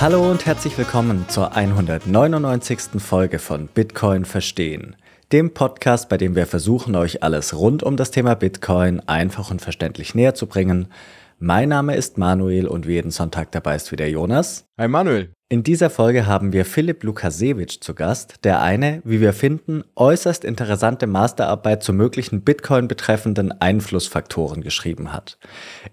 Hallo und herzlich willkommen zur 199. Folge von Bitcoin Verstehen, dem Podcast, bei dem wir versuchen, euch alles rund um das Thema Bitcoin einfach und verständlich näher zu bringen. Mein Name ist Manuel und wie jeden Sonntag dabei ist wieder Jonas. Hi Manuel. In dieser Folge haben wir Philipp Lukasewitsch zu Gast, der eine, wie wir finden, äußerst interessante Masterarbeit zu möglichen Bitcoin betreffenden Einflussfaktoren geschrieben hat.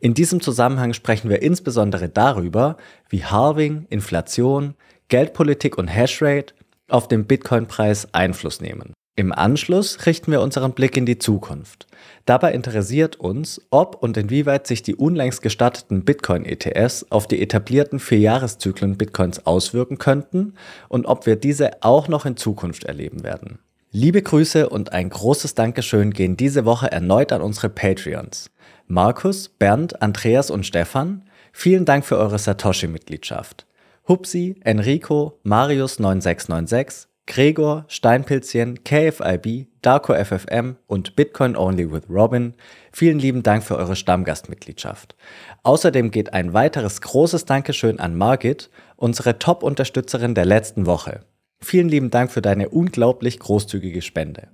In diesem Zusammenhang sprechen wir insbesondere darüber, wie Halving, Inflation, Geldpolitik und Hashrate auf den Bitcoin-Preis Einfluss nehmen. Im Anschluss richten wir unseren Blick in die Zukunft. Dabei interessiert uns, ob und inwieweit sich die unlängst gestatteten Bitcoin-ETFs auf die etablierten Vierjahreszyklen Bitcoins auswirken könnten und ob wir diese auch noch in Zukunft erleben werden. Liebe Grüße und ein großes Dankeschön gehen diese Woche erneut an unsere Patreons. Markus, Bernd, Andreas und Stefan, vielen Dank für eure Satoshi-Mitgliedschaft. Hupsi, Enrico, Marius9696, Gregor, Steinpilzchen, KFIB, Darko FFM und Bitcoin Only with Robin, vielen lieben Dank für eure Stammgastmitgliedschaft. Außerdem geht ein weiteres großes Dankeschön an Margit, unsere Top-Unterstützerin der letzten Woche. Vielen lieben Dank für deine unglaublich großzügige Spende.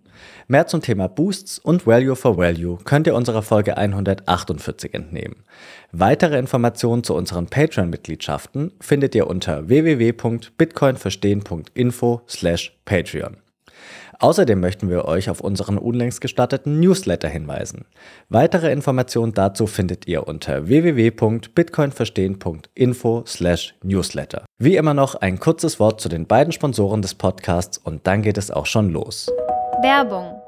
Mehr zum Thema Boosts und Value for Value könnt ihr unserer Folge 148 entnehmen. Weitere Informationen zu unseren Patreon-Mitgliedschaften findet ihr unter www.bitcoinverstehen.info/patreon. Außerdem möchten wir euch auf unseren unlängst gestatteten Newsletter hinweisen. Weitere Informationen dazu findet ihr unter www.bitcoinverstehen.info/newsletter. Wie immer noch ein kurzes Wort zu den beiden Sponsoren des Podcasts und dann geht es auch schon los. Werbung.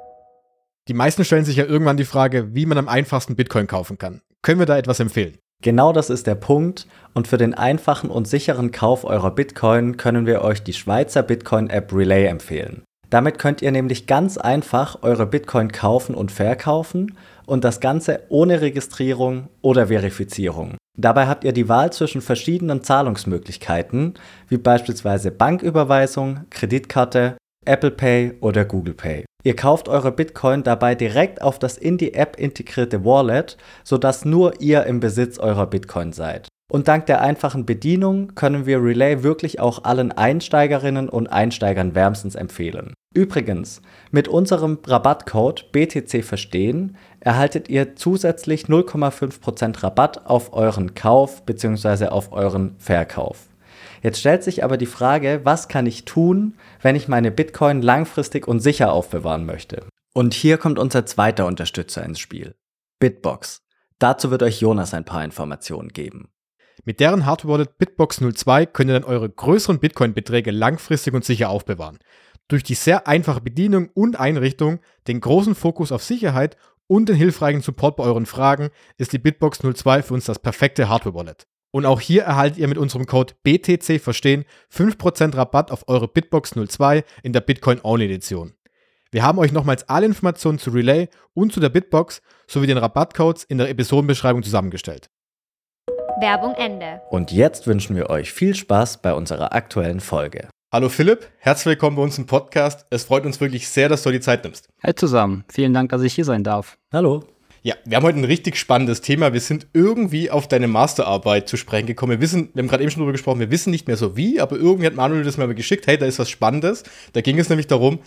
Die meisten stellen sich ja irgendwann die Frage, wie man am einfachsten Bitcoin kaufen kann. Können wir da etwas empfehlen? Genau das ist der Punkt und für den einfachen und sicheren Kauf eurer Bitcoin können wir euch die Schweizer Bitcoin-App Relay empfehlen. Damit könnt ihr nämlich ganz einfach eure Bitcoin kaufen und verkaufen und das Ganze ohne Registrierung oder Verifizierung. Dabei habt ihr die Wahl zwischen verschiedenen Zahlungsmöglichkeiten, wie beispielsweise Banküberweisung, Kreditkarte, Apple Pay oder Google Pay. Ihr kauft eure Bitcoin dabei direkt auf das in die App integrierte Wallet, sodass nur ihr im Besitz eurer Bitcoin seid. Und dank der einfachen Bedienung können wir Relay wirklich auch allen Einsteigerinnen und Einsteigern wärmstens empfehlen. Übrigens, mit unserem Rabattcode BTC Verstehen erhaltet ihr zusätzlich 0,5% Rabatt auf euren Kauf bzw. auf euren Verkauf. Jetzt stellt sich aber die Frage, was kann ich tun, wenn ich meine Bitcoin langfristig und sicher aufbewahren möchte? Und hier kommt unser zweiter Unterstützer ins Spiel. Bitbox. Dazu wird euch Jonas ein paar Informationen geben. Mit deren Hardware Wallet Bitbox 02 könnt ihr dann eure größeren Bitcoin-Beträge langfristig und sicher aufbewahren. Durch die sehr einfache Bedienung und Einrichtung, den großen Fokus auf Sicherheit und den hilfreichen Support bei euren Fragen ist die Bitbox 02 für uns das perfekte Hardware-Wallet. Und auch hier erhaltet ihr mit unserem Code BTC Verstehen 5% Rabatt auf eure Bitbox 02 in der Bitcoin Only Edition. Wir haben euch nochmals alle Informationen zu Relay und zu der Bitbox sowie den Rabattcodes in der Episodenbeschreibung zusammengestellt. Werbung Ende. Und jetzt wünschen wir euch viel Spaß bei unserer aktuellen Folge. Hallo Philipp, herzlich willkommen bei uns im Podcast. Es freut uns wirklich sehr, dass du dir die Zeit nimmst. Hi zusammen, vielen Dank, dass ich hier sein darf. Hallo. Ja, wir haben heute ein richtig spannendes Thema. Wir sind irgendwie auf deine Masterarbeit zu sprechen gekommen. Wir wissen, wir haben gerade eben schon darüber gesprochen, wir wissen nicht mehr so wie, aber irgendwie hat Manuel das mal geschickt. Hey, da ist was Spannendes. Da ging es nämlich darum,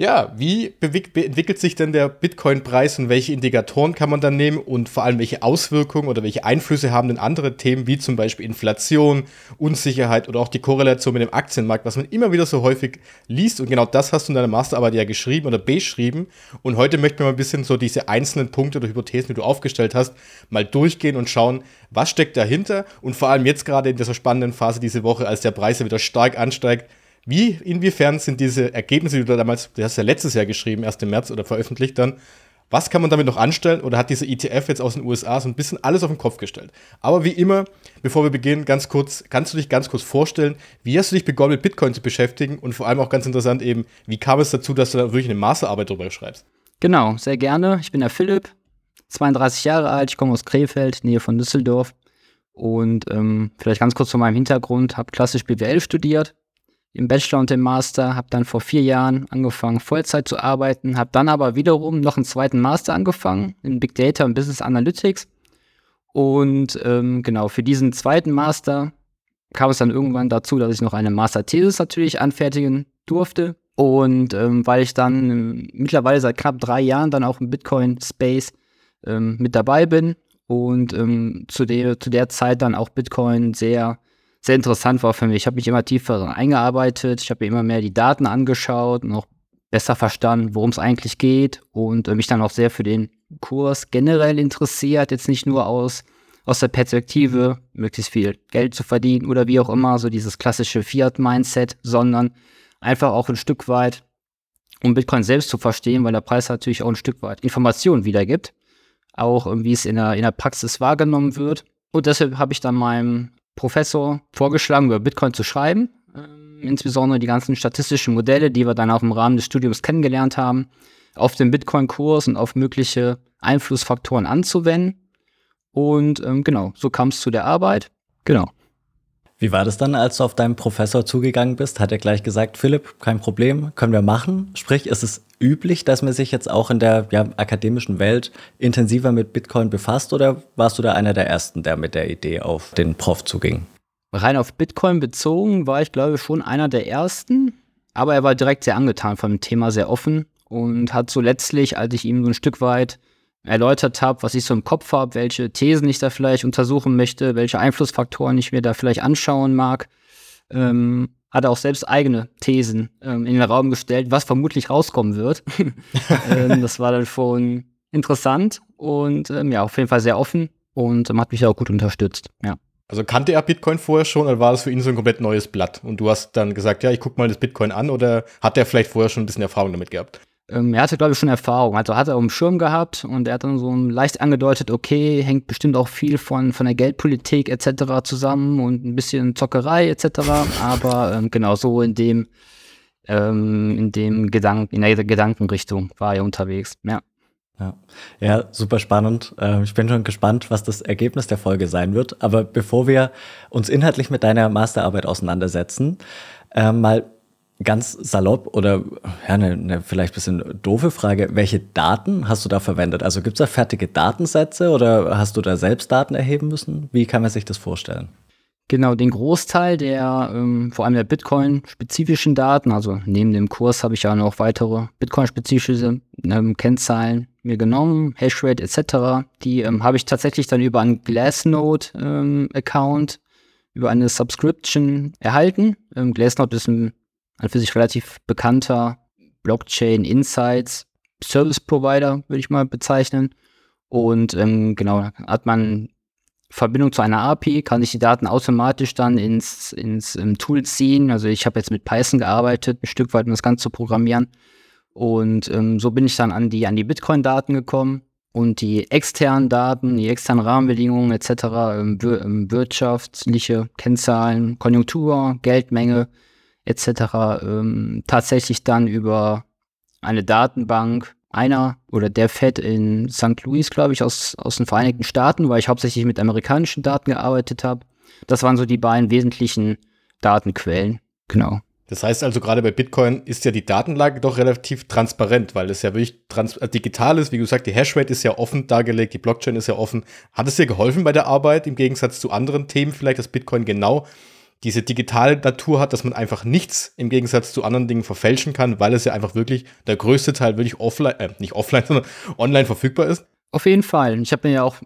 ja, wie entwickelt sich denn der Bitcoin-Preis und welche Indikatoren kann man dann nehmen und vor allem welche Auswirkungen oder welche Einflüsse haben denn andere Themen wie zum Beispiel Inflation, Unsicherheit oder auch die Korrelation mit dem Aktienmarkt, was man immer wieder so häufig liest? Und genau das hast du in deiner Masterarbeit ja geschrieben oder beschrieben. Und heute möchten wir mal ein bisschen so diese einzelnen Punkte oder Hypothesen, die du aufgestellt hast, mal durchgehen und schauen, was steckt dahinter. Und vor allem jetzt gerade in dieser spannenden Phase diese Woche, als der Preis ja wieder stark ansteigt, wie, inwiefern sind diese Ergebnisse, die du damals, du hast ja letztes Jahr geschrieben, erst im März oder veröffentlicht dann, was kann man damit noch anstellen? Oder hat diese ETF jetzt aus den USA so ein bisschen alles auf den Kopf gestellt? Aber wie immer, bevor wir beginnen, ganz kurz, kannst du dich ganz kurz vorstellen, wie hast du dich begonnen mit Bitcoin zu beschäftigen? Und vor allem auch ganz interessant eben, wie kam es dazu, dass du da wirklich eine Masterarbeit darüber schreibst? Genau, sehr gerne. Ich bin der Philipp, 32 Jahre alt, ich komme aus Krefeld, Nähe von Düsseldorf. Und ähm, vielleicht ganz kurz zu meinem Hintergrund, habe klassisch BWL studiert, im Bachelor und im Master, habe dann vor vier Jahren angefangen, Vollzeit zu arbeiten, habe dann aber wiederum noch einen zweiten Master angefangen in Big Data und Business Analytics. Und ähm, genau, für diesen zweiten Master kam es dann irgendwann dazu, dass ich noch eine Master-Thesis natürlich anfertigen durfte. Und ähm, weil ich dann ähm, mittlerweile seit knapp drei Jahren dann auch im Bitcoin-Space ähm, mit dabei bin und ähm, zu, der, zu der Zeit dann auch Bitcoin sehr, sehr interessant war für mich. Ich habe mich immer tiefer eingearbeitet, ich habe mir immer mehr die Daten angeschaut und auch besser verstanden, worum es eigentlich geht und äh, mich dann auch sehr für den Kurs generell interessiert, jetzt nicht nur aus, aus der Perspektive, möglichst viel Geld zu verdienen oder wie auch immer, so dieses klassische Fiat-Mindset, sondern einfach auch ein Stück weit, um Bitcoin selbst zu verstehen, weil der Preis natürlich auch ein Stück weit Informationen wiedergibt, auch wie es in der, in der Praxis wahrgenommen wird. Und deshalb habe ich dann meinem Professor vorgeschlagen, über Bitcoin zu schreiben, äh, insbesondere die ganzen statistischen Modelle, die wir dann auch im Rahmen des Studiums kennengelernt haben, auf den Bitcoin-Kurs und auf mögliche Einflussfaktoren anzuwenden. Und ähm, genau, so kam es zu der Arbeit. Genau. Wie war das dann, als du auf deinen Professor zugegangen bist? Hat er gleich gesagt, Philipp, kein Problem, können wir machen? Sprich, ist es üblich, dass man sich jetzt auch in der ja, akademischen Welt intensiver mit Bitcoin befasst oder warst du da einer der Ersten, der mit der Idee auf den Prof zuging? Rein auf Bitcoin bezogen war ich, glaube ich, schon einer der Ersten. Aber er war direkt sehr angetan von dem Thema, sehr offen und hat so letztlich, als ich ihm so ein Stück weit erläutert habe, was ich so im Kopf habe, welche Thesen ich da vielleicht untersuchen möchte, welche Einflussfaktoren ich mir da vielleicht anschauen mag, ähm, hat er auch selbst eigene Thesen ähm, in den Raum gestellt, was vermutlich rauskommen wird. ähm, das war dann schon interessant und ähm, ja, auf jeden Fall sehr offen und ähm, hat mich auch gut unterstützt. Ja. Also kannte er Bitcoin vorher schon oder war das für ihn so ein komplett neues Blatt? Und du hast dann gesagt, ja, ich guck mal das Bitcoin an oder hat er vielleicht vorher schon ein bisschen Erfahrung damit gehabt? Ähm, er hatte, glaube ich, schon Erfahrung. Also hat er auf dem Schirm gehabt und er hat dann so leicht angedeutet, okay, hängt bestimmt auch viel von, von der Geldpolitik etc. zusammen und ein bisschen Zockerei etc. Aber ähm, genau so in dem, ähm, in dem Gedanken, in der Gedankenrichtung war er unterwegs. Ja. Ja. ja, super spannend. Ähm, ich bin schon gespannt, was das Ergebnis der Folge sein wird. Aber bevor wir uns inhaltlich mit deiner Masterarbeit auseinandersetzen, äh, mal ganz salopp oder ja, eine, eine vielleicht bisschen doofe Frage, welche Daten hast du da verwendet? Also gibt es da fertige Datensätze oder hast du da selbst Daten erheben müssen? Wie kann man sich das vorstellen? Genau, den Großteil der, ähm, vor allem der Bitcoin-spezifischen Daten, also neben dem Kurs habe ich ja noch weitere Bitcoin-spezifische ähm, Kennzahlen mir genommen, Hashrate etc. Die ähm, habe ich tatsächlich dann über einen Glassnode-Account, ähm, über eine Subscription erhalten. Ähm, Glassnode ist ein ein für sich relativ bekannter Blockchain Insights Service Provider, würde ich mal bezeichnen. Und ähm, genau, hat man Verbindung zu einer API, kann ich die Daten automatisch dann ins, ins ähm, Tool ziehen. Also ich habe jetzt mit Python gearbeitet, ein Stück weit, um das Ganze zu programmieren. Und ähm, so bin ich dann an die, an die Bitcoin-Daten gekommen und die externen Daten, die externen Rahmenbedingungen etc., ähm, wir, ähm, wirtschaftliche Kennzahlen, Konjunktur, Geldmenge, etc. Ähm, tatsächlich dann über eine Datenbank einer oder der Fed in St. Louis, glaube ich, aus, aus den Vereinigten Staaten, weil ich hauptsächlich mit amerikanischen Daten gearbeitet habe. Das waren so die beiden wesentlichen Datenquellen. Genau. Das heißt also, gerade bei Bitcoin ist ja die Datenlage doch relativ transparent, weil es ja wirklich trans äh, digital ist. Wie gesagt, die Hashrate ist ja offen dargelegt, die Blockchain ist ja offen. Hat es dir geholfen bei der Arbeit im Gegensatz zu anderen Themen, vielleicht, dass Bitcoin genau diese digitale Natur hat, dass man einfach nichts im Gegensatz zu anderen Dingen verfälschen kann, weil es ja einfach wirklich der größte Teil wirklich offline, äh, nicht offline, sondern online verfügbar ist? Auf jeden Fall. Ich habe mir ja auch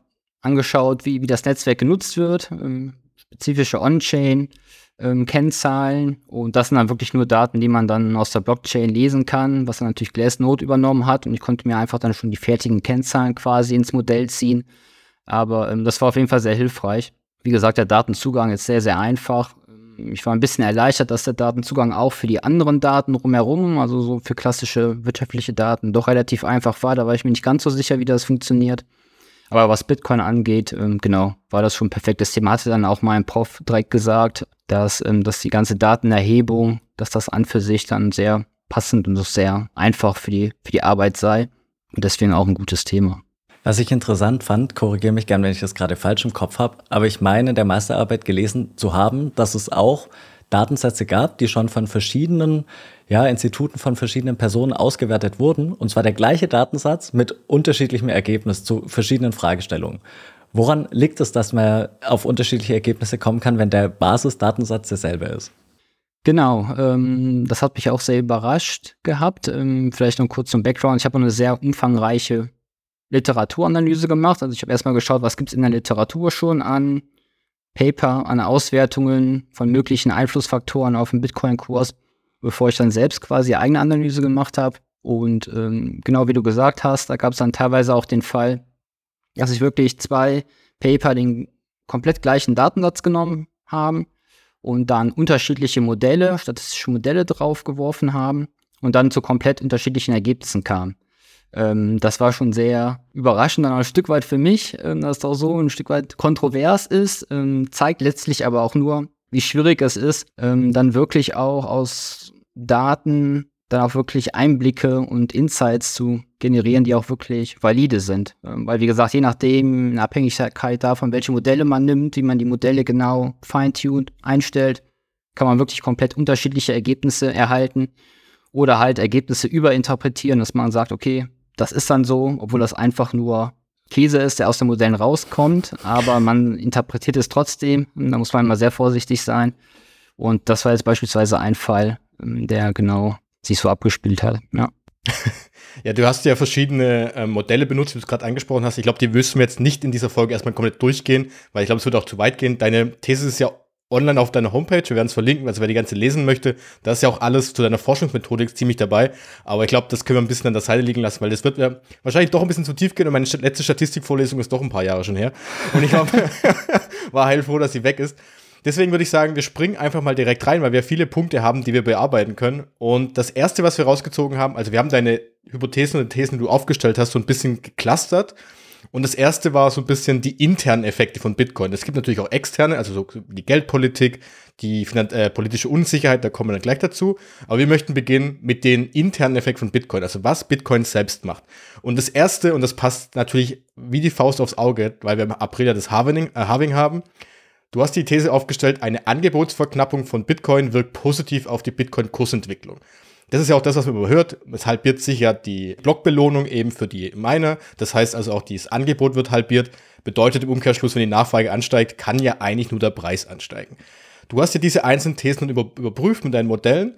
angeschaut, wie, wie das Netzwerk genutzt wird, ähm, spezifische On-Chain. Ähm, Kennzahlen und das sind dann wirklich nur Daten, die man dann aus der Blockchain lesen kann, was dann natürlich Glassnode übernommen hat und ich konnte mir einfach dann schon die fertigen Kennzahlen quasi ins Modell ziehen. Aber ähm, das war auf jeden Fall sehr hilfreich. Wie gesagt, der Datenzugang ist sehr, sehr einfach ich war ein bisschen erleichtert, dass der Datenzugang auch für die anderen Daten rumherum, also so für klassische wirtschaftliche Daten, doch relativ einfach war. Da war ich mir nicht ganz so sicher, wie das funktioniert. Aber was Bitcoin angeht, ähm, genau, war das schon ein perfektes Thema. Hatte dann auch mein Prof direkt gesagt, dass, ähm, dass die ganze Datenerhebung, dass das an für sich dann sehr passend und sehr einfach für die, für die Arbeit sei. Und deswegen auch ein gutes Thema. Was ich interessant fand, korrigiere mich gern, wenn ich das gerade falsch im Kopf habe, aber ich meine in der Meisterarbeit gelesen zu haben, dass es auch Datensätze gab, die schon von verschiedenen ja, Instituten von verschiedenen Personen ausgewertet wurden. Und zwar der gleiche Datensatz mit unterschiedlichem Ergebnis zu verschiedenen Fragestellungen. Woran liegt es, dass man auf unterschiedliche Ergebnisse kommen kann, wenn der Basisdatensatz derselbe ist? Genau, ähm, das hat mich auch sehr überrascht gehabt. Ähm, vielleicht noch kurz zum Background. Ich habe eine sehr umfangreiche Literaturanalyse gemacht. Also ich habe erstmal geschaut, was gibt es in der Literatur schon an Paper, an Auswertungen von möglichen Einflussfaktoren auf den Bitcoin-Kurs, bevor ich dann selbst quasi eigene Analyse gemacht habe. Und ähm, genau wie du gesagt hast, da gab es dann teilweise auch den Fall, dass ich wirklich zwei Paper den komplett gleichen Datensatz genommen haben und dann unterschiedliche Modelle, statistische Modelle draufgeworfen haben und dann zu komplett unterschiedlichen Ergebnissen kamen. Ähm, das war schon sehr überraschend, dann ein Stück weit für mich, ähm, dass das auch so ein Stück weit kontrovers ist, ähm, zeigt letztlich aber auch nur, wie schwierig es ist, ähm, dann wirklich auch aus Daten dann auch wirklich Einblicke und Insights zu generieren, die auch wirklich valide sind. Ähm, weil, wie gesagt, je nachdem, in Abhängigkeit davon, welche Modelle man nimmt, wie man die Modelle genau feintuned, einstellt, kann man wirklich komplett unterschiedliche Ergebnisse erhalten oder halt Ergebnisse überinterpretieren, dass man sagt, okay, das ist dann so, obwohl das einfach nur Käse ist, der aus den Modellen rauskommt, aber man interpretiert es trotzdem. Da muss man immer sehr vorsichtig sein. Und das war jetzt beispielsweise ein Fall, ähm, der genau sich so abgespielt hat. Ja. Ja, du hast ja verschiedene äh, Modelle benutzt, wie du es gerade angesprochen hast. Ich glaube, die müssen wir jetzt nicht in dieser Folge erstmal komplett durchgehen, weil ich glaube, es wird auch zu weit gehen. Deine These ist ja online auf deiner Homepage. Wir werden es verlinken, also wer die ganze lesen möchte, da ist ja auch alles zu deiner Forschungsmethodik ziemlich dabei. Aber ich glaube, das können wir ein bisschen an der Seite liegen lassen, weil das wird ja wahrscheinlich doch ein bisschen zu tief gehen und meine letzte Statistikvorlesung ist doch ein paar Jahre schon her. Und ich glaube, war heilfroh, dass sie weg ist. Deswegen würde ich sagen, wir springen einfach mal direkt rein, weil wir viele Punkte haben, die wir bearbeiten können. Und das erste, was wir rausgezogen haben, also wir haben deine Hypothesen und Thesen, die du aufgestellt hast, so ein bisschen geclustert. Und das erste war so ein bisschen die internen Effekte von Bitcoin. Es gibt natürlich auch externe, also so die Geldpolitik, die äh, politische Unsicherheit, da kommen wir dann gleich dazu. Aber wir möchten beginnen mit den internen Effekten von Bitcoin, also was Bitcoin selbst macht. Und das erste, und das passt natürlich wie die Faust aufs Auge, weil wir im April ja das Halving, äh, Halving haben, Du hast die These aufgestellt, eine Angebotsverknappung von Bitcoin wirkt positiv auf die Bitcoin-Kursentwicklung. Das ist ja auch das, was man überhört. Es halbiert sich ja die Blockbelohnung eben für die Miner. Das heißt also auch, dieses Angebot wird halbiert. Bedeutet im Umkehrschluss, wenn die Nachfrage ansteigt, kann ja eigentlich nur der Preis ansteigen. Du hast ja diese einzelnen Thesen über, überprüft mit deinen Modellen.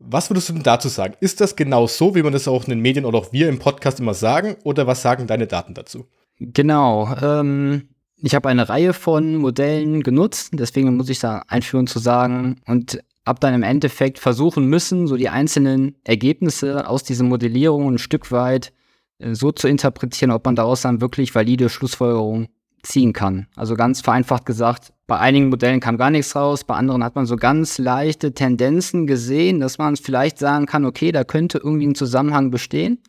Was würdest du denn dazu sagen? Ist das genau so, wie man das auch in den Medien oder auch wir im Podcast immer sagen? Oder was sagen deine Daten dazu? Genau. Ähm, ich habe eine Reihe von Modellen genutzt, deswegen muss ich da einführen zu sagen und habe dann im Endeffekt versuchen müssen, so die einzelnen Ergebnisse aus dieser Modellierung ein Stück weit äh, so zu interpretieren, ob man daraus dann wirklich valide Schlussfolgerungen ziehen kann. Also ganz vereinfacht gesagt, bei einigen Modellen kam gar nichts raus, bei anderen hat man so ganz leichte Tendenzen gesehen, dass man vielleicht sagen kann, okay, da könnte irgendwie ein Zusammenhang bestehen.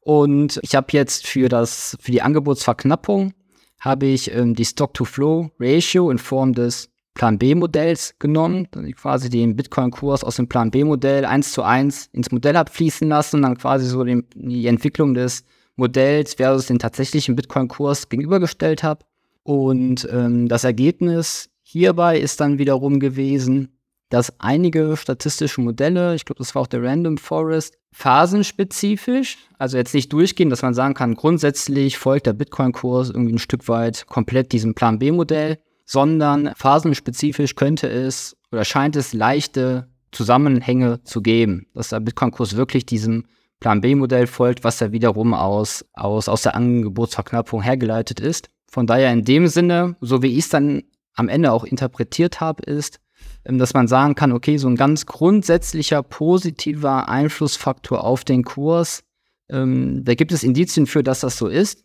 Und ich habe jetzt für das für die Angebotsverknappung habe ich ähm, die Stock-to-Flow-Ratio in Form des Plan B-Modells genommen, dann quasi den Bitcoin-Kurs aus dem Plan B-Modell eins zu eins ins Modell abfließen lassen und dann quasi so den, die Entwicklung des Modells versus den tatsächlichen Bitcoin-Kurs gegenübergestellt habe. Und ähm, das Ergebnis hierbei ist dann wiederum gewesen, dass einige statistische Modelle, ich glaube, das war auch der Random Forest, phasenspezifisch, also jetzt nicht durchgehen, dass man sagen kann, grundsätzlich folgt der Bitcoin-Kurs irgendwie ein Stück weit komplett diesem Plan B-Modell, sondern phasenspezifisch könnte es oder scheint es leichte Zusammenhänge zu geben, dass der Bitcoin-Kurs wirklich diesem Plan B-Modell folgt, was ja wiederum aus, aus, aus der Angebotsverknappung hergeleitet ist. Von daher in dem Sinne, so wie ich es dann am Ende auch interpretiert habe, ist, ähm, dass man sagen kann, okay, so ein ganz grundsätzlicher positiver Einflussfaktor auf den Kurs, ähm, da gibt es Indizien für, dass das so ist.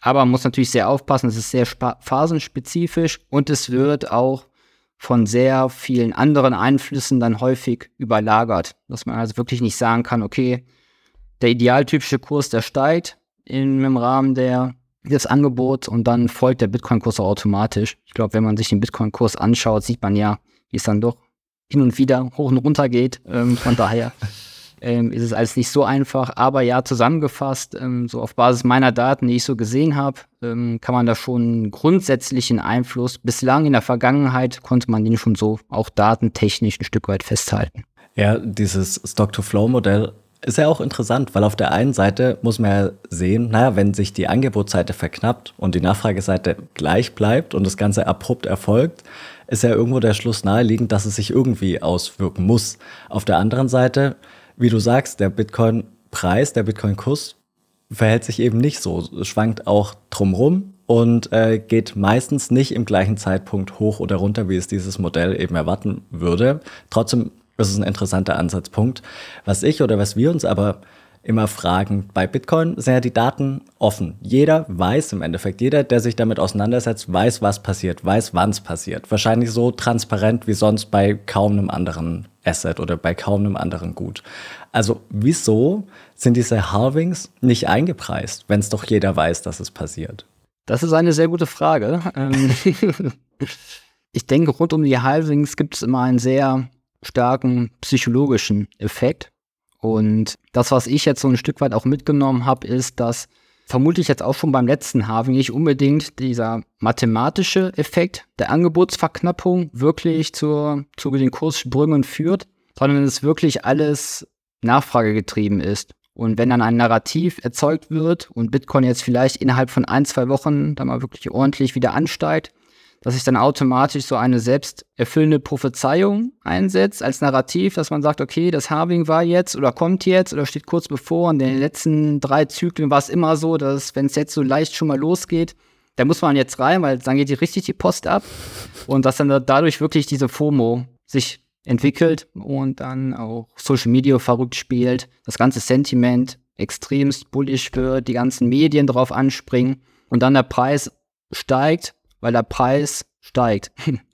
Aber man muss natürlich sehr aufpassen, es ist sehr phasenspezifisch und es wird auch von sehr vielen anderen Einflüssen dann häufig überlagert. Dass man also wirklich nicht sagen kann, okay, der idealtypische Kurs, der steigt in, im Rahmen der, des Angebots und dann folgt der Bitcoin-Kurs automatisch. Ich glaube, wenn man sich den Bitcoin-Kurs anschaut, sieht man ja, wie es dann doch hin und wieder hoch und runter geht. Ähm, von daher ähm, ist es alles nicht so einfach. Aber ja, zusammengefasst, ähm, so auf Basis meiner Daten, die ich so gesehen habe, ähm, kann man da schon grundsätzlichen Einfluss. Bislang in der Vergangenheit konnte man den schon so auch datentechnisch ein Stück weit festhalten. Ja, dieses Stock-to-Flow-Modell Ist ja auch interessant, weil auf der einen Seite muss man ja sehen, naja, wenn sich die Angebotsseite verknappt und die Nachfrageseite gleich bleibt und das Ganze abrupt erfolgt, ist ja irgendwo der Schluss naheliegend, dass es sich irgendwie auswirken muss. Auf der anderen Seite, wie du sagst, der Bitcoin-Preis, der Bitcoin-Kurs verhält sich eben nicht so. Schwankt auch drumrum und äh, geht meistens nicht im gleichen Zeitpunkt hoch oder runter, wie es dieses Modell eben erwarten würde. Trotzdem ist es ein interessanter Ansatzpunkt. Was ich oder was wir uns aber immer fragen, bei Bitcoin sind ja die Daten offen. Jeder weiß im Endeffekt, jeder, der sich damit auseinandersetzt, weiß, was passiert, weiß, wann es passiert. Wahrscheinlich so transparent wie sonst bei kaum einem anderen Asset oder bei kaum einem anderen Gut. Also wieso sind diese Halvings nicht eingepreist, wenn es doch jeder weiß, dass es passiert? Das ist eine sehr gute Frage. Ähm, ich denke, rund um die Halvings gibt es immer einen sehr starken psychologischen Effekt. Und das, was ich jetzt so ein Stück weit auch mitgenommen habe, ist, dass vermutlich jetzt auch schon beim letzten Halving nicht unbedingt dieser mathematische Effekt der Angebotsverknappung wirklich zur, zu den Kurssprüngen führt, sondern es wirklich alles nachfragegetrieben ist. Und wenn dann ein Narrativ erzeugt wird und Bitcoin jetzt vielleicht innerhalb von ein, zwei Wochen dann mal wirklich ordentlich wieder ansteigt, dass sich dann automatisch so eine selbsterfüllende Prophezeiung einsetzt als Narrativ, dass man sagt, okay, das Halving war jetzt oder kommt jetzt oder steht kurz bevor. Und in den letzten drei Zyklen war es immer so, dass wenn es jetzt so leicht schon mal losgeht, da muss man jetzt rein, weil dann geht die richtig die Post ab. Und dass dann dadurch wirklich diese FOMO sich entwickelt und dann auch Social Media verrückt spielt, das ganze Sentiment extremst bullish wird, die ganzen Medien drauf anspringen und dann der Preis steigt, weil der Preis steigt.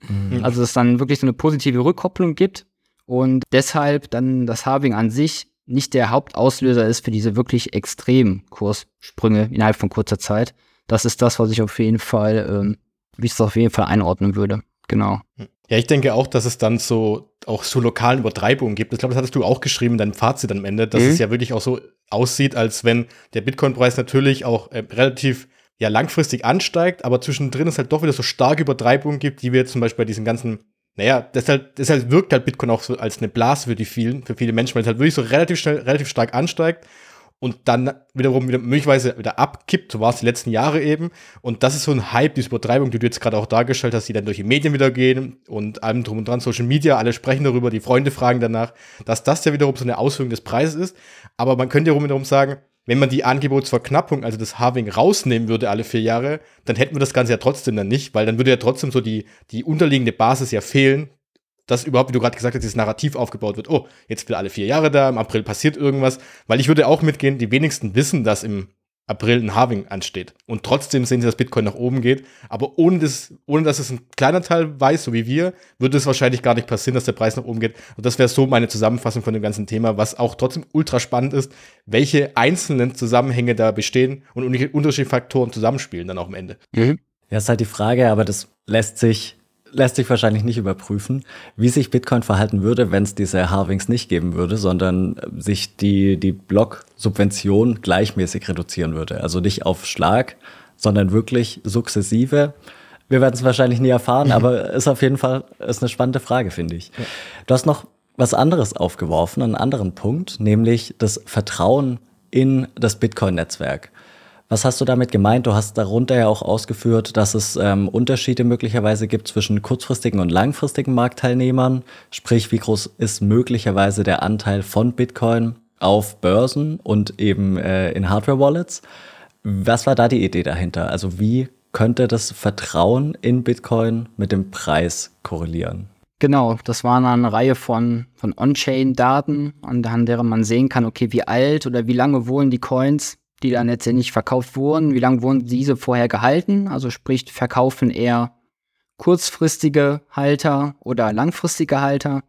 Mhm. Also es dann wirklich so eine positive Rückkopplung gibt und deshalb dann das Halving an sich nicht der Hauptauslöser ist für diese wirklich extremen Kurssprünge innerhalb von kurzer Zeit. Das ist das, was ich auf jeden Fall, ähm, wie ich es auf jeden Fall einordnen würde. Genau. Ja, ich denke auch, dass es dann so auch so lokalen Übertreibungen gibt. Ich glaube, das hattest du auch geschrieben in deinem Fazit am Ende, dass mhm. es ja wirklich auch so aussieht, als wenn der Bitcoin-Preis natürlich auch äh, relativ ja langfristig ansteigt, aber zwischendrin es halt doch wieder so starke Übertreibungen gibt, die wir jetzt zum Beispiel bei diesen ganzen, naja, deshalb, deshalb wirkt halt Bitcoin auch so als eine Blase für die vielen, für viele Menschen, weil es halt wirklich so relativ schnell, relativ stark ansteigt und dann wiederum wieder möglicherweise wieder abkippt, so war es die letzten Jahre eben. Und das ist so ein Hype, diese Übertreibung, die du jetzt gerade auch dargestellt hast, die dann durch die Medien wieder gehen und allem drum und dran, Social Media, alle sprechen darüber, die Freunde fragen danach, dass das ja wiederum so eine Auswirkung des Preises ist. Aber man könnte ja wiederum sagen, wenn man die Angebotsverknappung, also das Halving, rausnehmen würde alle vier Jahre, dann hätten wir das Ganze ja trotzdem dann nicht, weil dann würde ja trotzdem so die, die unterliegende Basis ja fehlen, dass überhaupt, wie du gerade gesagt hast, dieses Narrativ aufgebaut wird. Oh, jetzt will alle vier Jahre da, im April passiert irgendwas. Weil ich würde auch mitgehen, die wenigsten wissen, dass im April ein Halving ansteht. Und trotzdem sehen sie, dass Bitcoin nach oben geht. Aber ohne, das, ohne dass es ein kleiner Teil weiß, so wie wir, würde es wahrscheinlich gar nicht passieren, dass der Preis nach oben geht. Und das wäre so meine Zusammenfassung von dem ganzen Thema, was auch trotzdem ultra spannend ist, welche einzelnen Zusammenhänge da bestehen und unterschiedliche Faktoren zusammenspielen dann auch am Ende. Mhm. Ja, ist halt die Frage, aber das lässt sich lässt sich wahrscheinlich nicht überprüfen, wie sich Bitcoin verhalten würde, wenn es diese Halvings nicht geben würde, sondern sich die, die Block-Subvention gleichmäßig reduzieren würde. Also nicht auf Schlag, sondern wirklich sukzessive. Wir werden es wahrscheinlich nie erfahren, aber ist auf jeden Fall ist eine spannende Frage, finde ich. Ja. Du hast noch was anderes aufgeworfen, einen anderen Punkt, nämlich das Vertrauen in das Bitcoin-Netzwerk. Was hast du damit gemeint? Du hast darunter ja auch ausgeführt, dass es ähm, Unterschiede möglicherweise gibt zwischen kurzfristigen und langfristigen Marktteilnehmern. Sprich, wie groß ist möglicherweise der Anteil von Bitcoin auf Börsen und eben äh, in Hardware-Wallets? Was war da die Idee dahinter? Also wie könnte das Vertrauen in Bitcoin mit dem Preis korrelieren? Genau, das waren eine Reihe von, von On-Chain-Daten, an deren man sehen kann, okay, wie alt oder wie lange wohnen die Coins die dann letztendlich verkauft wurden. Wie lange wurden diese vorher gehalten? Also sprich, verkaufen eher kurzfristige Halter oder langfristige Halter.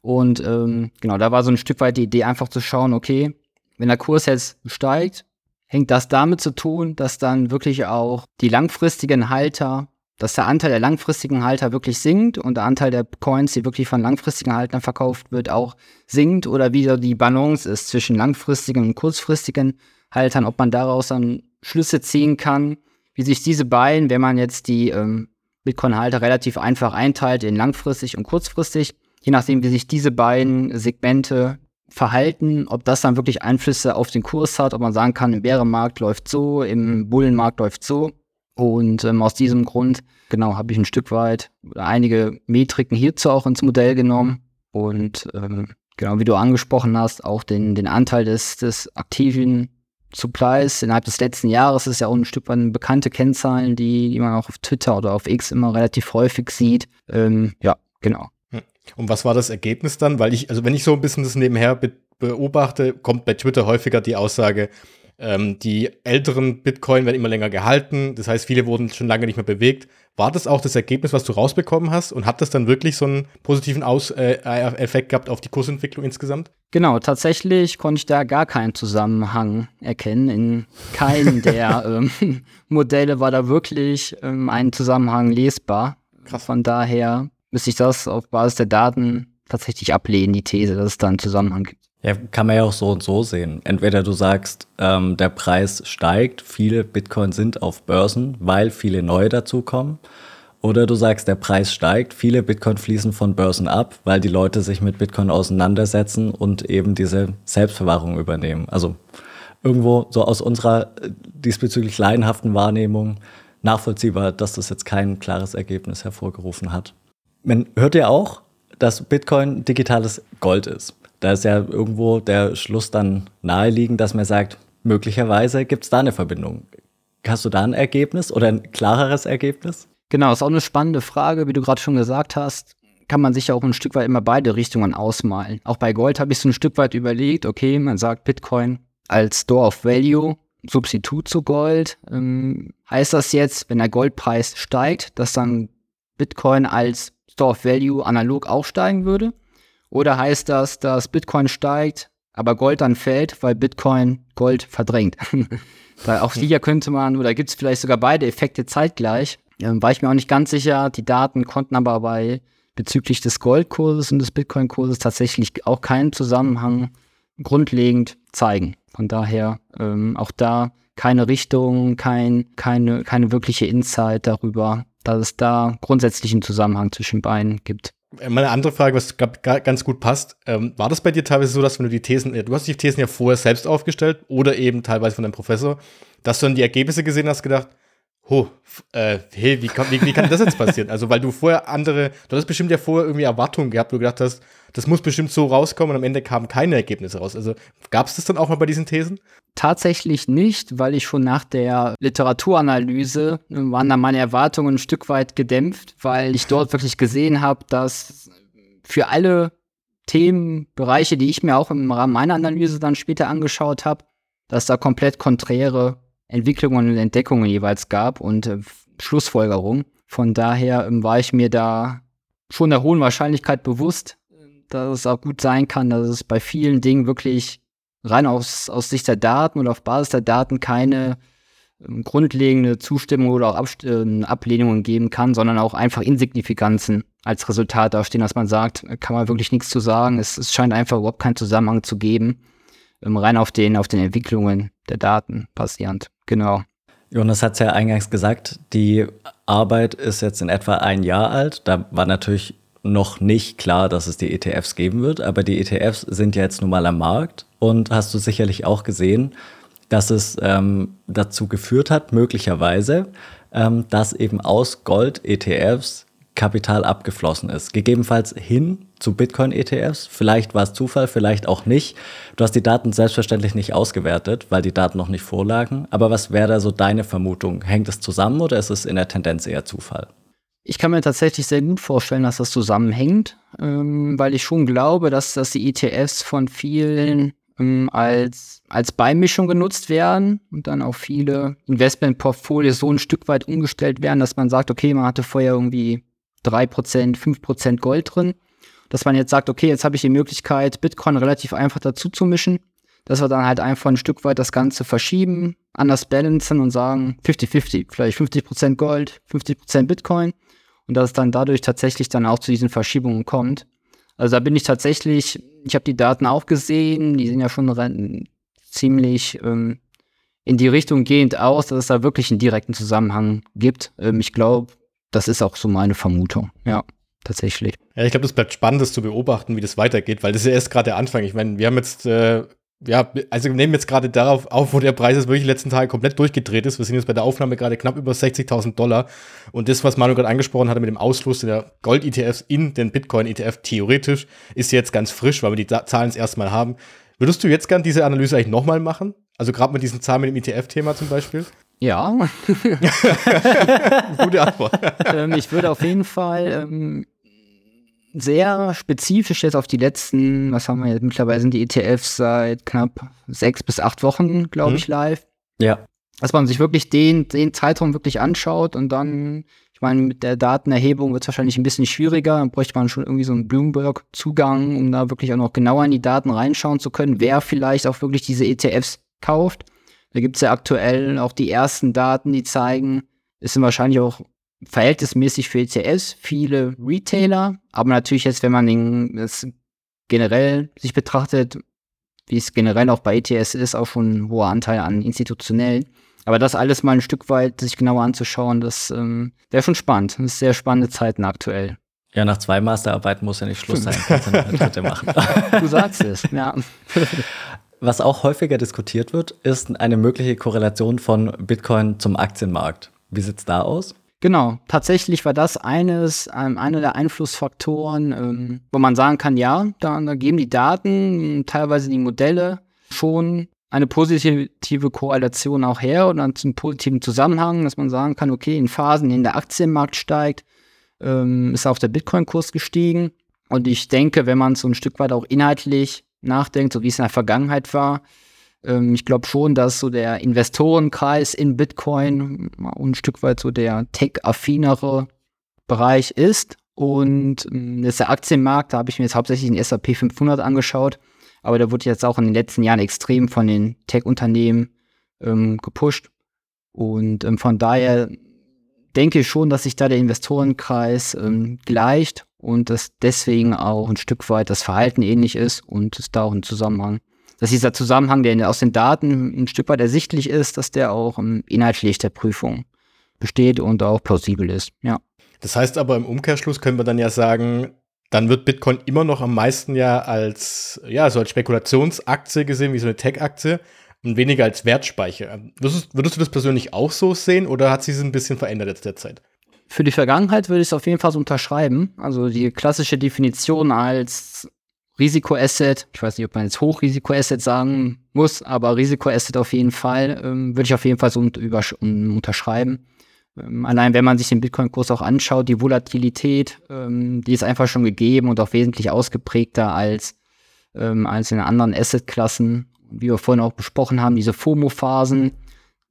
Und ähm, genau, da war so ein Stück weit die Idee, einfach zu schauen, okay, wenn der Kurs jetzt steigt, hängt das damit zu tun, dass dann wirklich auch die langfristigen Halter, dass der Anteil der langfristigen Halter wirklich sinkt und der Anteil der Coins, die wirklich von langfristigen Haltern verkauft wird, auch sinkt oder wieder die Balance ist zwischen langfristigen und kurzfristigen Haltern, ob man daraus dann Schlüsse ziehen kann, wie sich diese beiden, wenn man jetzt die ähm, Bitcoin-Halter relativ einfach einteilt in langfristig und kurzfristig, je nachdem, wie sich diese beiden Segmente Verhalten, ob das dann wirklich Einflüsse auf den Kurs hat, ob man sagen kann, im Bärenmarkt läuft so, im Bullenmarkt läuft so. Und ähm, aus diesem Grund, genau, habe ich ein Stück weit einige Metriken hierzu auch ins Modell genommen. Und ähm, genau, wie du angesprochen hast, auch den, den Anteil des, des aktiven Supplies innerhalb des letzten Jahres ist ja auch ein Stück weit bekannte Kennzahlen, die, die man auch auf Twitter oder auf X immer relativ häufig sieht. Ähm, ja, genau. Hm. Und was war das Ergebnis dann? Weil ich, also wenn ich so ein bisschen das nebenher be beobachte, kommt bei Twitter häufiger die Aussage, ähm, die älteren Bitcoin werden immer länger gehalten. Das heißt, viele wurden schon lange nicht mehr bewegt. War das auch das Ergebnis, was du rausbekommen hast? Und hat das dann wirklich so einen positiven Aus äh, Effekt gehabt auf die Kursentwicklung insgesamt? Genau, tatsächlich konnte ich da gar keinen Zusammenhang erkennen. In keinem der ähm, Modelle war da wirklich ähm, ein Zusammenhang lesbar. Krass. Von daher müsste ich das auf Basis der Daten tatsächlich ablehnen, die These, dass es da einen Zusammenhang gibt. Ja, kann man ja auch so und so sehen. Entweder du sagst, ähm, der Preis steigt, viele Bitcoin sind auf Börsen, weil viele neue dazukommen. Oder du sagst, der Preis steigt, viele Bitcoin fließen von Börsen ab, weil die Leute sich mit Bitcoin auseinandersetzen und eben diese Selbstverwahrung übernehmen. Also irgendwo so aus unserer äh, diesbezüglich laienhaften Wahrnehmung nachvollziehbar, dass das jetzt kein klares Ergebnis hervorgerufen hat. Man hört ja auch, dass Bitcoin digitales Gold ist da ist ja irgendwo der Schluss dann naheliegend, dass man sagt, möglicherweise gibt es da eine Verbindung. Hast du da ein Ergebnis oder ein klareres Ergebnis? Genau, ist auch eine spannende Frage, wie du gerade schon gesagt hast. Kann man sich ja auch ein Stück weit immer beide Richtungen ausmalen. Auch bei Gold habe ich so ein Stück weit überlegt, okay, man sagt Bitcoin als Store of Value, Substitut zu Gold. Ähm, heißt das jetzt, wenn der Goldpreis steigt, dass dann Bitcoin als Store of Value analog auch steigen würde? Oder heißt das, dass Bitcoin steigt, aber Gold dann fällt, weil Bitcoin Gold verdrängt? weil auch hier könnte man, oder gibt es vielleicht sogar beide Effekte zeitgleich. Ähm, war ich mir auch nicht ganz sicher. Die Daten konnten aber bei bezüglich des Goldkurses und des Bitcoin-Kurses tatsächlich auch keinen Zusammenhang grundlegend zeigen. Von daher ähm, auch da keine Richtung, kein, keine, keine wirkliche Insight darüber, dass es da grundsätzlich einen Zusammenhang zwischen beiden gibt. Meine andere Frage, was ganz gut passt, ähm, war das bei dir teilweise so, dass wenn du die Thesen, du hast die Thesen ja vorher selbst aufgestellt oder eben teilweise von deinem Professor, dass du dann die Ergebnisse gesehen hast, gedacht, oh, äh, hey, wie kann, wie, wie kann das jetzt passieren? Also, weil du vorher andere, du hast bestimmt ja vorher irgendwie Erwartungen gehabt, du gedacht hast, das muss bestimmt so rauskommen und am Ende kamen keine Ergebnisse raus. Also, gab es das dann auch mal bei diesen Thesen? Tatsächlich nicht, weil ich schon nach der Literaturanalyse äh, waren dann meine Erwartungen ein Stück weit gedämpft, weil ich dort wirklich gesehen habe, dass für alle Themenbereiche, die ich mir auch im Rahmen meiner Analyse dann später angeschaut habe, dass da komplett konträre Entwicklungen und Entdeckungen jeweils gab und äh, Schlussfolgerungen. Von daher ähm, war ich mir da schon der hohen Wahrscheinlichkeit bewusst, dass es auch gut sein kann, dass es bei vielen Dingen wirklich rein aus, aus Sicht der Daten oder auf Basis der Daten keine ähm, grundlegende Zustimmung oder auch Abst äh, Ablehnungen geben kann, sondern auch einfach Insignifikanzen als Resultat dastehen, dass man sagt, kann man wirklich nichts zu sagen. Es, es scheint einfach überhaupt keinen Zusammenhang zu geben, ähm, rein auf den, auf den Entwicklungen der Daten basierend. Genau. Jonas hat es ja eingangs gesagt, die Arbeit ist jetzt in etwa ein Jahr alt. Da war natürlich noch nicht klar, dass es die ETFs geben wird, aber die ETFs sind ja jetzt nun mal am Markt und hast du sicherlich auch gesehen, dass es ähm, dazu geführt hat, möglicherweise, ähm, dass eben aus Gold-ETFs Kapital abgeflossen ist. Gegebenenfalls hin zu Bitcoin-ETFs. Vielleicht war es Zufall, vielleicht auch nicht. Du hast die Daten selbstverständlich nicht ausgewertet, weil die Daten noch nicht vorlagen. Aber was wäre da so deine Vermutung? Hängt es zusammen oder ist es in der Tendenz eher Zufall? Ich kann mir tatsächlich sehr gut vorstellen, dass das zusammenhängt, ähm, weil ich schon glaube, dass, dass die ETFs von vielen ähm, als, als Beimischung genutzt werden und dann auch viele Investmentportfolios so ein Stück weit umgestellt werden, dass man sagt, okay, man hatte vorher irgendwie 3%, 5% Gold drin, dass man jetzt sagt, okay, jetzt habe ich die Möglichkeit, Bitcoin relativ einfach dazu zu mischen, dass wir dann halt einfach ein Stück weit das Ganze verschieben, anders balancen und sagen 50-50, vielleicht 50% Gold, 50% Bitcoin und dass es dann dadurch tatsächlich dann auch zu diesen Verschiebungen kommt. Also da bin ich tatsächlich, ich habe die Daten auch gesehen, die sehen ja schon ziemlich ähm, in die Richtung gehend aus, dass es da wirklich einen direkten Zusammenhang gibt. Ähm, ich glaube, das ist auch so meine Vermutung, ja. tatsächlich. Ja, ich glaube, das bleibt spannend, das zu beobachten, wie das weitergeht, weil das ist ja erst gerade der Anfang. Ich meine, wir haben jetzt, äh, ja, also wir nehmen jetzt gerade darauf auf, wo der Preis jetzt wirklich letzten Tage komplett durchgedreht ist. Wir sind jetzt bei der Aufnahme gerade knapp über 60.000 Dollar. Und das, was Manu gerade angesprochen hatte mit dem Ausfluss der Gold-ETFs in den Bitcoin-ETF, theoretisch, ist jetzt ganz frisch, weil wir die Zahlen das erste Mal haben. Würdest du jetzt gern diese Analyse eigentlich nochmal machen? Also gerade mit diesen Zahlen mit dem ETF-Thema zum Beispiel? Ja. Gute Antwort. ähm, ich würde auf jeden Fall ähm, sehr spezifisch jetzt auf die letzten, was haben wir jetzt, mittlerweile sind die ETFs seit knapp sechs bis acht Wochen, glaube ich, live. Ja. Dass man sich wirklich den, den Zeitraum wirklich anschaut und dann, ich meine, mit der Datenerhebung wird es wahrscheinlich ein bisschen schwieriger. Dann bräuchte man schon irgendwie so einen Bloomberg-Zugang, um da wirklich auch noch genauer in die Daten reinschauen zu können, wer vielleicht auch wirklich diese ETFs kauft. Da gibt es ja aktuell auch die ersten Daten, die zeigen, es sind wahrscheinlich auch verhältnismäßig für ETFs viele Retailer, aber natürlich jetzt, wenn man den, das generell sich betrachtet, wie es generell auch bei ETFs ist, auch schon ein hoher Anteil an institutionellen. Aber das alles mal ein Stück weit sich genauer anzuschauen, das ähm, wäre schon spannend. Das ist sehr spannende Zeiten aktuell. Ja, nach zwei Masterarbeiten muss ja nicht Schluss sein. Kannst du eine dritte machen. Du sagst es, ja. Was auch häufiger diskutiert wird, ist eine mögliche Korrelation von Bitcoin zum Aktienmarkt. Wie sieht's da aus? Genau, tatsächlich war das eines, ähm, einer der Einflussfaktoren, ähm, wo man sagen kann, ja, da, geben die Daten, teilweise die Modelle schon eine positive Korrelation auch her oder einen positiven Zusammenhang, dass man sagen kann, okay, in Phasen, in denen der Aktienmarkt steigt, ähm, ist auch der Bitcoin-Kurs gestiegen. Und ich denke, wenn man so ein Stück weit auch inhaltlich nachdenkt, so wie es in der Vergangenheit war, ähm, ich glaube schon, dass so der Investorenkreis in Bitcoin ein Stück weit so der tech-affinere Bereich ist. Und ähm, das ist der Aktienmarkt, da habe ich mir jetzt hauptsächlich den SAP 500 angeschaut. Aber der wurde jetzt auch in den letzten Jahren extrem von den Tech-Unternehmen ähm, gepusht. Und ähm, von daher denke ich schon, dass sich da der Investorenkreis ähm, gleicht und dass deswegen auch ein Stück weit das Verhalten ähnlich ist und es da auch einen Zusammenhang dass dieser Zusammenhang, der aus den Daten ein Stück weit ersichtlich ist, dass der auch inhaltlich der Prüfung besteht und auch plausibel ist. Ja. Das heißt aber im Umkehrschluss können wir dann ja sagen, dann wird Bitcoin immer noch am meisten ja als, ja, so als Spekulationsaktie gesehen, wie so eine Tech-Aktie und weniger als Wertspeicher. Würdest, würdest, du das persönlich auch so sehen oder hat sich das ein bisschen verändert jetzt derzeit? Für die Vergangenheit würde ich es auf jeden Fall so unterschreiben. Also die klassische Definition als Risikoasset, ich weiß nicht, ob man jetzt Hochrisikoasset sagen muss, aber Risikoasset auf jeden Fall, ähm, würde ich auf jeden Fall so unter unterschreiben. Ähm, allein wenn man sich den Bitcoin-Kurs auch anschaut, die Volatilität, ähm, die ist einfach schon gegeben und auch wesentlich ausgeprägter als, ähm, als in anderen Asset-Klassen. Wie wir vorhin auch besprochen haben, diese FOMO-Phasen,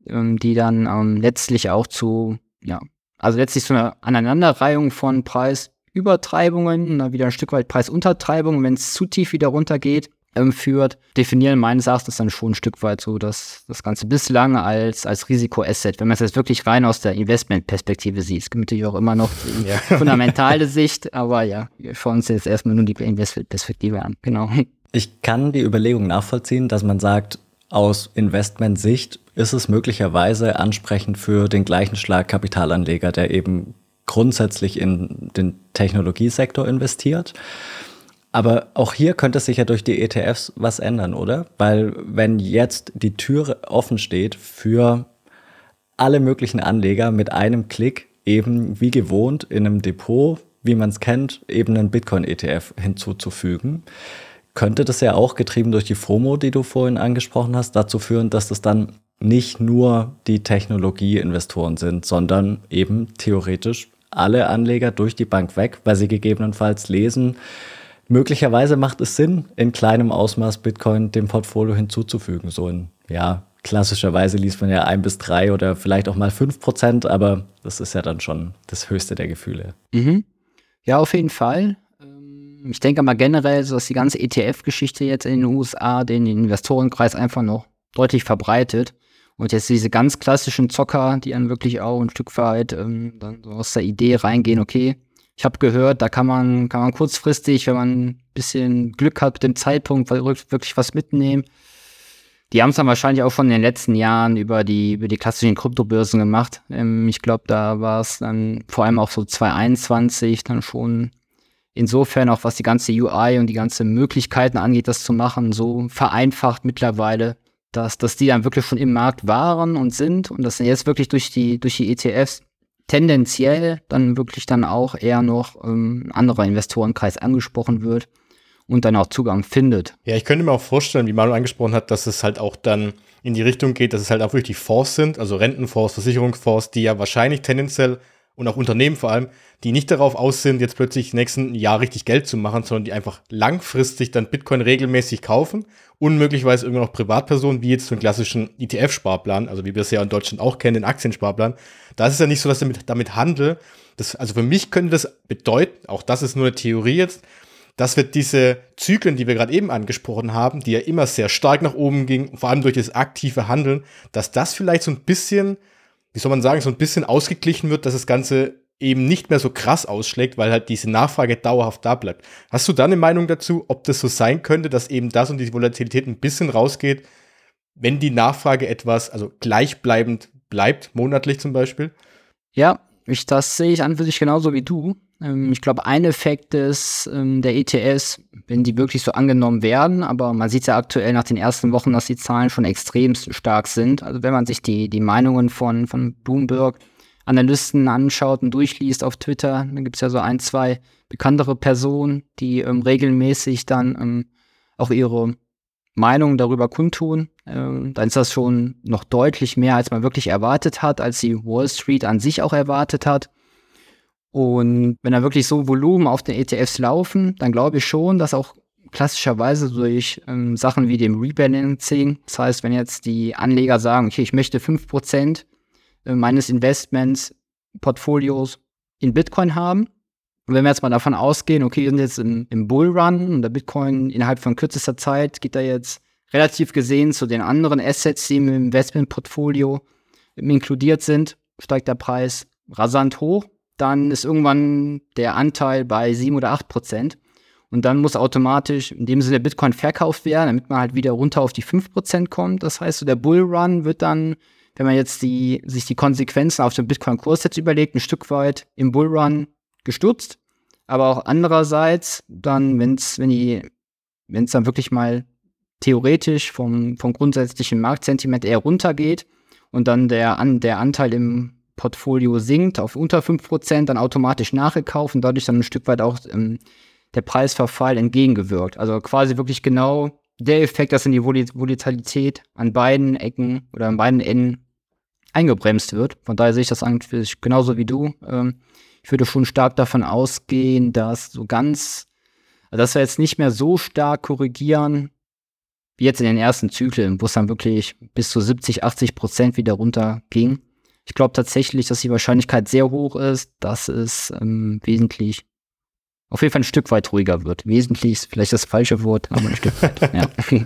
ähm, die dann ähm, letztlich auch zu, ja, also letztlich zu einer Aneinanderreihung von Preis, Übertreibungen, dann wieder ein Stück weit Preisuntertreibungen, wenn es zu tief wieder runtergeht, ähm, führt, definieren meines Erachtens dann schon ein Stück weit so dass das Ganze bislang als, als Risikoasset. Wenn man es jetzt wirklich rein aus der Investmentperspektive sieht, es gibt natürlich auch immer noch die ja. fundamentale Sicht, aber ja, wir schauen uns jetzt erstmal nur die Investmentperspektive an. Genau. Ich kann die Überlegung nachvollziehen, dass man sagt, aus Investmentsicht ist es möglicherweise ansprechend für den gleichen Schlag Kapitalanleger, der eben grundsätzlich in den Technologiesektor investiert. Aber auch hier könnte sich ja durch die ETFs was ändern, oder? Weil wenn jetzt die Tür offen steht für alle möglichen Anleger mit einem Klick eben wie gewohnt in einem Depot, wie man es kennt, eben einen Bitcoin-ETF hinzuzufügen, könnte das ja auch getrieben durch die FOMO, die du vorhin angesprochen hast, dazu führen, dass das dann nicht nur die Technologieinvestoren sind, sondern eben theoretisch alle Anleger durch die Bank weg, weil sie gegebenenfalls lesen, möglicherweise macht es Sinn, in kleinem Ausmaß Bitcoin dem Portfolio hinzuzufügen. So in, ja, klassischerweise liest man ja ein bis drei oder vielleicht auch mal fünf Prozent, aber das ist ja dann schon das höchste der Gefühle. Mhm. Ja, auf jeden Fall. Ich denke mal generell, dass die ganze ETF-Geschichte jetzt in den USA den Investorenkreis einfach noch deutlich verbreitet. Und jetzt diese ganz klassischen Zocker, die dann wirklich auch ein Stück weit ähm, dann so aus der Idee reingehen, okay, ich habe gehört, da kann man, kann man kurzfristig, wenn man ein bisschen Glück hat mit dem Zeitpunkt, wirklich was mitnehmen. Die haben es dann wahrscheinlich auch schon in den letzten Jahren über die, über die klassischen Kryptobörsen gemacht. Ähm, ich glaube, da war es dann vor allem auch so 2021 dann schon insofern auch was die ganze UI und die ganze Möglichkeiten angeht, das zu machen, so vereinfacht mittlerweile, dass, dass die dann wirklich schon im Markt waren und sind und dass jetzt wirklich durch die, durch die ETFs tendenziell dann wirklich dann auch eher noch ähm, anderer Investorenkreis angesprochen wird und dann auch Zugang findet. Ja, ich könnte mir auch vorstellen, wie Manu angesprochen hat, dass es halt auch dann in die Richtung geht, dass es halt auch wirklich die Fonds sind, also Rentenfonds, Versicherungsfonds, die ja wahrscheinlich tendenziell und auch Unternehmen vor allem, die nicht darauf aus sind, jetzt plötzlich nächsten Jahr richtig Geld zu machen, sondern die einfach langfristig dann Bitcoin regelmäßig kaufen und möglicherweise irgendwie noch Privatpersonen, wie jetzt so einen klassischen ETF-Sparplan, also wie wir es ja in Deutschland auch kennen, den Aktiensparplan. Da ist es ja nicht so, dass damit, damit handel. Das, also für mich könnte das bedeuten, auch das ist nur eine Theorie jetzt, dass wir diese Zyklen, die wir gerade eben angesprochen haben, die ja immer sehr stark nach oben gingen, vor allem durch das aktive Handeln, dass das vielleicht so ein bisschen wie soll man sagen, so ein bisschen ausgeglichen wird, dass das Ganze eben nicht mehr so krass ausschlägt, weil halt diese Nachfrage dauerhaft da bleibt. Hast du da eine Meinung dazu, ob das so sein könnte, dass eben das und die Volatilität ein bisschen rausgeht, wenn die Nachfrage etwas, also gleichbleibend bleibt, monatlich zum Beispiel? Ja, ich, das sehe ich an für sich genauso wie du. Ähm, ich glaube, ein Effekt ist ähm, der ETS, wenn die wirklich so angenommen werden, aber man sieht ja aktuell nach den ersten Wochen, dass die Zahlen schon extrem stark sind. Also wenn man sich die, die Meinungen von, von Bloomberg Analysten anschaut und durchliest auf Twitter, dann gibt es ja so ein, zwei bekanntere Personen, die ähm, regelmäßig dann ähm, auch ihre Meinung darüber kundtun. Ähm, dann ist das schon noch deutlich mehr, als man wirklich erwartet hat, als die Wall Street an sich auch erwartet hat. Und wenn da wirklich so Volumen auf den ETFs laufen, dann glaube ich schon, dass auch klassischerweise durch ähm, Sachen wie dem Rebalancing, das heißt, wenn jetzt die Anleger sagen, okay, ich möchte 5% äh, meines Investments, Portfolios in Bitcoin haben, und wenn wir jetzt mal davon ausgehen, okay, wir sind jetzt im, im Bullrun und der Bitcoin innerhalb von kürzester Zeit geht da jetzt relativ gesehen zu den anderen Assets, die im Investmentportfolio inkludiert sind, steigt der Preis rasant hoch dann ist irgendwann der Anteil bei 7 oder 8 Prozent. Und dann muss automatisch in dem Sinne Bitcoin verkauft werden, damit man halt wieder runter auf die 5 Prozent kommt. Das heißt, so der Bullrun wird dann, wenn man jetzt die, sich die Konsequenzen auf dem Bitcoin-Kurs jetzt überlegt, ein Stück weit im Bullrun gestürzt. Aber auch andererseits dann, wenn's, wenn die, wenn es dann wirklich mal theoretisch vom, vom grundsätzlichen Marktsentiment eher runtergeht und dann der, an, der Anteil im Portfolio sinkt auf unter 5%, dann automatisch nachgekauft und dadurch dann ein Stück weit auch ähm, der Preisverfall entgegengewirkt. Also quasi wirklich genau der Effekt, dass in die Volatilität an beiden Ecken oder an beiden Enden eingebremst wird. Von daher sehe ich das eigentlich genauso wie du. Ähm, ich würde schon stark davon ausgehen, dass so ganz, also dass wir jetzt nicht mehr so stark korrigieren, wie jetzt in den ersten Zyklen, wo es dann wirklich bis zu 70, 80 Prozent wieder runter ging. Ich glaube tatsächlich, dass die Wahrscheinlichkeit sehr hoch ist, dass es ähm, wesentlich, auf jeden Fall ein Stück weit ruhiger wird. Wesentlich ist vielleicht das falsche Wort, aber ein Stück weit. Ja.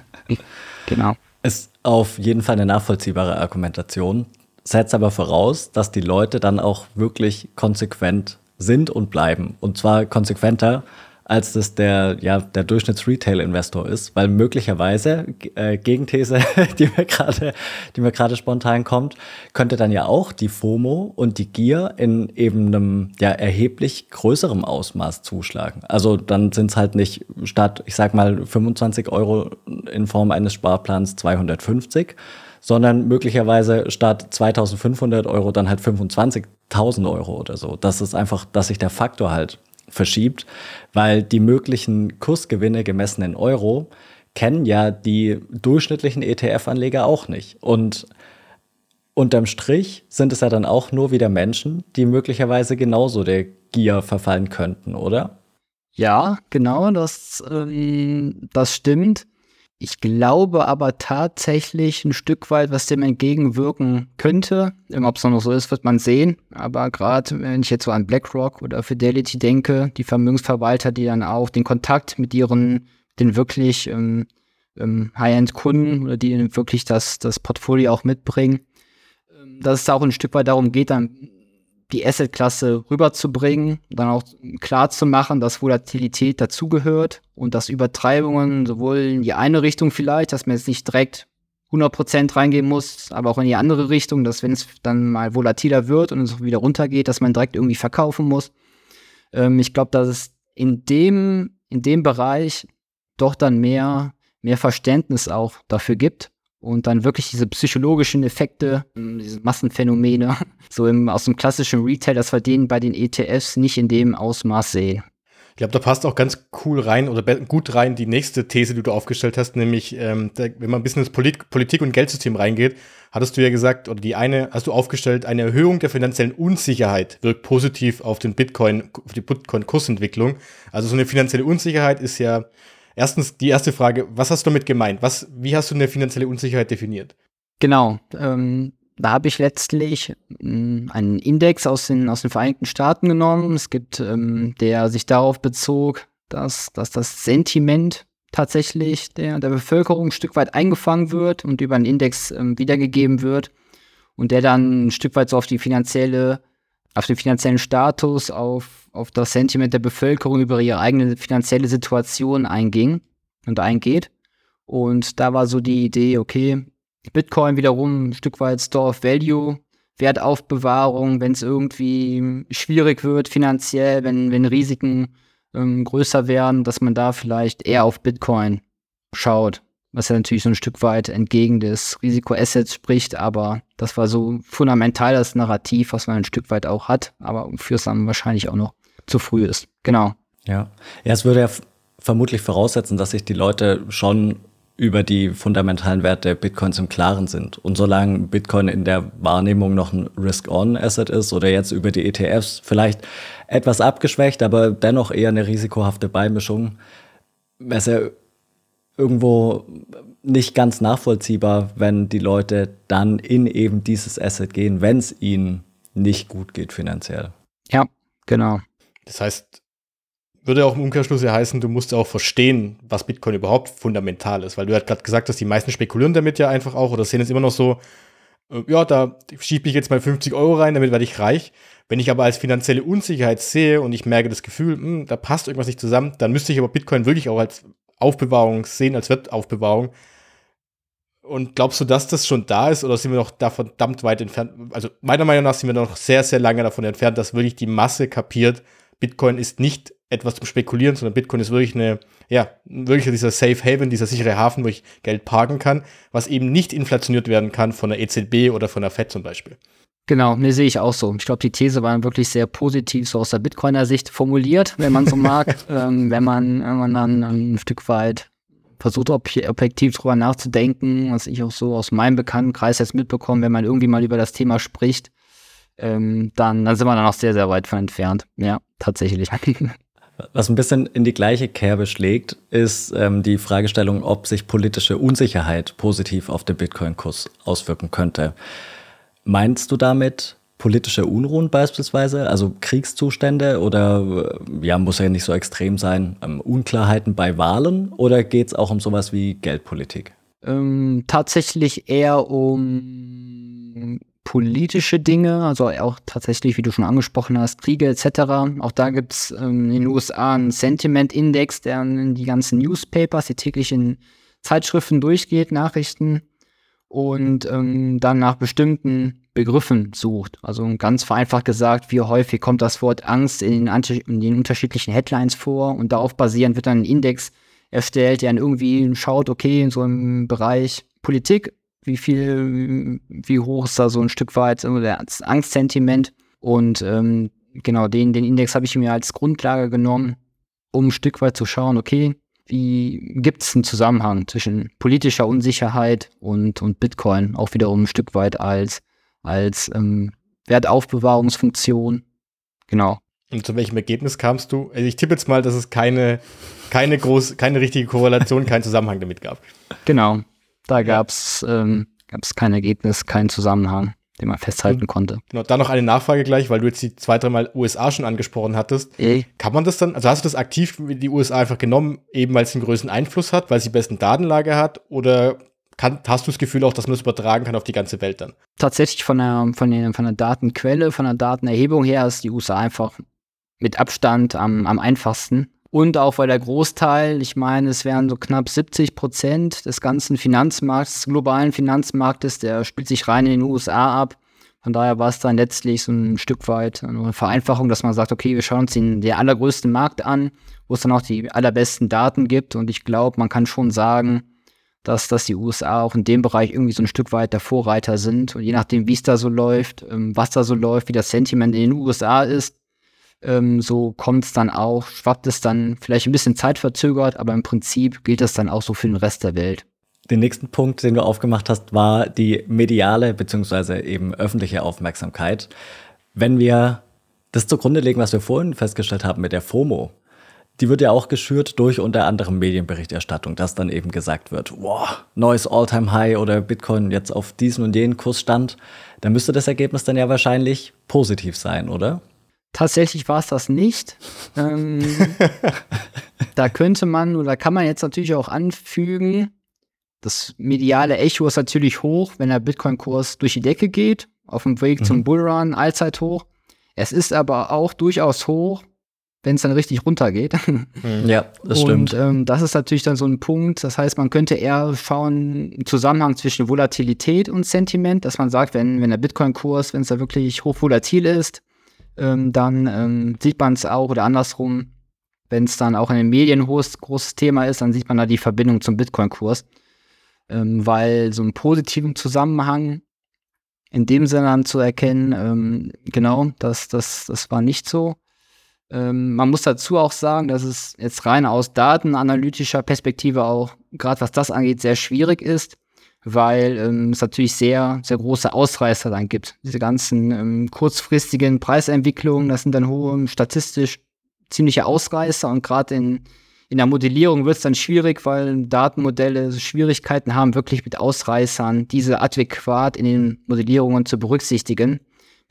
genau. Ist auf jeden Fall eine nachvollziehbare Argumentation, setzt aber voraus, dass die Leute dann auch wirklich konsequent sind und bleiben. Und zwar konsequenter als das der, ja, der Durchschnitts-Retail-Investor ist, weil möglicherweise, äh, Gegenthese, die mir gerade, die mir gerade spontan kommt, könnte dann ja auch die FOMO und die Gier in eben einem, ja, erheblich größerem Ausmaß zuschlagen. Also dann sind es halt nicht statt, ich sag mal, 25 Euro in Form eines Sparplans 250, sondern möglicherweise statt 2500 Euro dann halt 25.000 Euro oder so. Das ist einfach, dass sich der Faktor halt verschiebt, weil die möglichen Kursgewinne gemessen in Euro kennen ja die durchschnittlichen ETF-Anleger auch nicht. Und unterm Strich sind es ja dann auch nur wieder Menschen, die möglicherweise genauso der Gier verfallen könnten, oder? Ja, genau, das, ähm, das stimmt. Ich glaube aber tatsächlich ein Stück weit, was dem entgegenwirken könnte. Ob es noch so ist, wird man sehen. Aber gerade wenn ich jetzt so an BlackRock oder Fidelity denke, die Vermögensverwalter, die dann auch den Kontakt mit ihren, den wirklich ähm, ähm, High-End-Kunden oder die wirklich das, das Portfolio auch mitbringen, ähm, dass es auch ein Stück weit darum geht, dann die Asset-Klasse rüberzubringen, dann auch klar zu machen, dass Volatilität dazugehört und dass Übertreibungen sowohl in die eine Richtung vielleicht, dass man jetzt nicht direkt 100% reingehen muss, aber auch in die andere Richtung, dass wenn es dann mal volatiler wird und es wieder runtergeht, dass man direkt irgendwie verkaufen muss. Ähm, ich glaube, dass es in dem, in dem Bereich doch dann mehr, mehr Verständnis auch dafür gibt und dann wirklich diese psychologischen Effekte, ähm, diese Massenphänomene, so im, aus dem klassischen Retail, dass wir den bei den ETFs nicht in dem Ausmaß sehen. Ich glaube, da passt auch ganz cool rein oder gut rein die nächste These, die du aufgestellt hast, nämlich, ähm, da, wenn man ein bisschen ins Polit Politik- und Geldsystem reingeht, hattest du ja gesagt, oder die eine, hast du aufgestellt, eine Erhöhung der finanziellen Unsicherheit wirkt positiv auf den Bitcoin, auf die Bitcoin-Kursentwicklung. Also so eine finanzielle Unsicherheit ist ja erstens die erste Frage, was hast du damit gemeint? Was, wie hast du eine finanzielle Unsicherheit definiert? Genau. Ähm, da habe ich letztlich ähm, einen Index aus den, aus den Vereinigten Staaten genommen. Es gibt, ähm, der sich darauf bezog, dass, dass das Sentiment tatsächlich der, der Bevölkerung ein Stück weit eingefangen wird und über einen Index ähm, wiedergegeben wird und der dann ein Stück weit so auf die finanzielle, auf den finanziellen Status, auf, auf das Sentiment der Bevölkerung über ihre eigene finanzielle Situation einging und eingeht. Und da war so die Idee, okay, Bitcoin wiederum ein Stück weit Store of Value, Wertaufbewahrung, wenn es irgendwie schwierig wird finanziell, wenn, wenn Risiken ähm, größer werden, dass man da vielleicht eher auf Bitcoin schaut. Was ja natürlich so ein Stück weit entgegen des Risikoassets spricht, aber das war so fundamental das Narrativ, was man ein Stück weit auch hat, aber für es dann wahrscheinlich auch noch zu früh ist. Genau. Ja, ja es würde ja vermutlich voraussetzen, dass sich die Leute schon über die fundamentalen Werte Bitcoins im Klaren sind. Und solange Bitcoin in der Wahrnehmung noch ein Risk-On-Asset ist oder jetzt über die ETFs vielleicht etwas abgeschwächt, aber dennoch eher eine risikohafte Beimischung, wäre es ja irgendwo nicht ganz nachvollziehbar, wenn die Leute dann in eben dieses Asset gehen, wenn es ihnen nicht gut geht finanziell. Ja, genau. Das heißt, würde auch im Umkehrschluss ja heißen, du musst auch verstehen, was Bitcoin überhaupt fundamental ist, weil du halt gerade gesagt hast, die meisten spekulieren damit ja einfach auch oder sehen es immer noch so, äh, ja, da schiebe ich jetzt mal 50 Euro rein, damit werde ich reich. Wenn ich aber als finanzielle Unsicherheit sehe und ich merke das Gefühl, mh, hm, da passt irgendwas nicht zusammen, dann müsste ich aber Bitcoin wirklich auch als Aufbewahrung sehen, als Wertaufbewahrung. Und glaubst du, dass das schon da ist oder sind wir noch da verdammt weit entfernt? Also meiner Meinung nach sind wir noch sehr, sehr lange davon entfernt, dass wirklich die Masse kapiert, Bitcoin ist nicht etwas zum Spekulieren, sondern Bitcoin ist wirklich eine, ja, wirklich dieser Safe Haven, dieser sichere Hafen, wo ich Geld parken kann, was eben nicht inflationiert werden kann von der EZB oder von der FED zum Beispiel. Genau, ne, sehe ich auch so. Ich glaube, die These war wirklich sehr positiv, so aus der Bitcoiner Sicht formuliert, wenn man so mag. ähm, wenn, man, wenn man dann ein Stück weit versucht, objektiv drüber nachzudenken, was ich auch so aus meinem Bekanntenkreis jetzt mitbekomme, wenn man irgendwie mal über das Thema spricht, ähm, dann, dann sind wir da noch sehr, sehr weit von entfernt. Ja, tatsächlich. Was ein bisschen in die gleiche Kerbe schlägt, ist ähm, die Fragestellung, ob sich politische Unsicherheit positiv auf den Bitcoin-Kurs auswirken könnte. Meinst du damit politische Unruhen beispielsweise, also Kriegszustände oder äh, ja, muss ja nicht so extrem sein, ähm, Unklarheiten bei Wahlen oder geht es auch um sowas wie Geldpolitik? Ähm, tatsächlich eher um politische Dinge, also auch tatsächlich, wie du schon angesprochen hast, Kriege etc. Auch da gibt es ähm, in den USA einen Sentiment-Index, der in die ganzen Newspapers, die täglichen Zeitschriften durchgeht, Nachrichten und ähm, dann nach bestimmten Begriffen sucht. Also ganz vereinfacht gesagt, wie häufig kommt das Wort Angst in den, in den unterschiedlichen Headlines vor und darauf basierend wird dann ein Index erstellt, der dann irgendwie schaut, okay, in so einem Bereich Politik wie viel, wie hoch ist da so ein Stück weit das Angstsentiment. Und ähm, genau, den, den Index habe ich mir als Grundlage genommen, um ein Stück weit zu schauen, okay, wie gibt es einen Zusammenhang zwischen politischer Unsicherheit und, und Bitcoin, auch wiederum ein Stück weit als, als ähm, Wertaufbewahrungsfunktion. Genau. Und zu welchem Ergebnis kamst du? Also ich tippe jetzt mal, dass es keine, keine, groß, keine richtige Korrelation, keinen Zusammenhang damit gab. Genau. Da gab es ähm, kein Ergebnis, keinen Zusammenhang, den man festhalten konnte. Genau, dann noch eine Nachfrage gleich, weil du jetzt die zwei, dreimal USA schon angesprochen hattest. E Kann man das dann, also hast du das aktiv die USA einfach genommen, eben weil es einen größeren Einfluss hat, weil sie die besten Datenlage hat oder kann, hast du das Gefühl auch, dass man das übertragen kann auf die ganze Welt dann? Tatsächlich von der, von der, von der Datenquelle, von der Datenerhebung her ist die USA einfach mit Abstand am, am einfachsten. Und auch weil der Großteil, ich meine, es wären so knapp 70 Prozent des ganzen Finanzmarkts, des globalen Finanzmarktes, der spielt sich rein in den USA ab. Von daher war es dann letztlich so ein Stück weit eine Vereinfachung, dass man sagt, okay, wir schauen uns den, den allergrößten Markt an, wo es dann auch die allerbesten Daten gibt. Und ich glaube, man kann schon sagen, dass, dass die USA auch in dem Bereich irgendwie so ein Stück weit der Vorreiter sind. Und je nachdem, wie es da so läuft, ähm, was da so läuft, wie das Sentiment in den USA ist, ähm, so kommt es dann auch, schwappt es dann vielleicht ein bisschen zeitverzögert, aber im Prinzip gilt das dann auch so für den Rest der Welt. Den nächsten Punkt, den du aufgemacht hast, war die mediale bzw. eben öffentliche Aufmerksamkeit. Wenn wir das zugrunde legen, was wir vorhin festgestellt haben mit der FOMO, die wird ja auch geschürt durch unter anderem Medienberichterstattung, dass dann eben gesagt wird, wow, neues All-Time-High oder Bitcoin jetzt auf diesen und jenen Kursstand, dann müsste das Ergebnis dann ja wahrscheinlich positiv sein, oder? Tatsächlich war es das nicht. ähm, da könnte man oder kann man jetzt natürlich auch anfügen, das mediale Echo ist natürlich hoch, wenn der Bitcoin-Kurs durch die Decke geht, auf dem Weg mhm. zum Bullrun, allzeit hoch. Es ist aber auch durchaus hoch, wenn es dann richtig runtergeht. Mhm. Ja, das stimmt. Und ähm, das ist natürlich dann so ein Punkt. Das heißt, man könnte eher schauen, im Zusammenhang zwischen Volatilität und Sentiment, dass man sagt, wenn, wenn der Bitcoin-Kurs, wenn es da wirklich hoch volatil ist, ähm, dann ähm, sieht man es auch oder andersrum, wenn es dann auch in den Medien hohes, großes Thema ist, dann sieht man da die Verbindung zum Bitcoin-Kurs. Ähm, weil so einen positiven Zusammenhang in dem Sinne dann zu erkennen, ähm, genau, das, das, das war nicht so. Ähm, man muss dazu auch sagen, dass es jetzt rein aus datenanalytischer Perspektive auch, gerade was das angeht, sehr schwierig ist, weil ähm, es natürlich sehr, sehr große Ausreißer dann gibt. Diese ganzen ähm, kurzfristigen Preisentwicklungen, das sind dann hohe, statistisch ziemliche Ausreißer und gerade in, in der Modellierung wird es dann schwierig, weil Datenmodelle Schwierigkeiten haben, wirklich mit Ausreißern diese adäquat in den Modellierungen zu berücksichtigen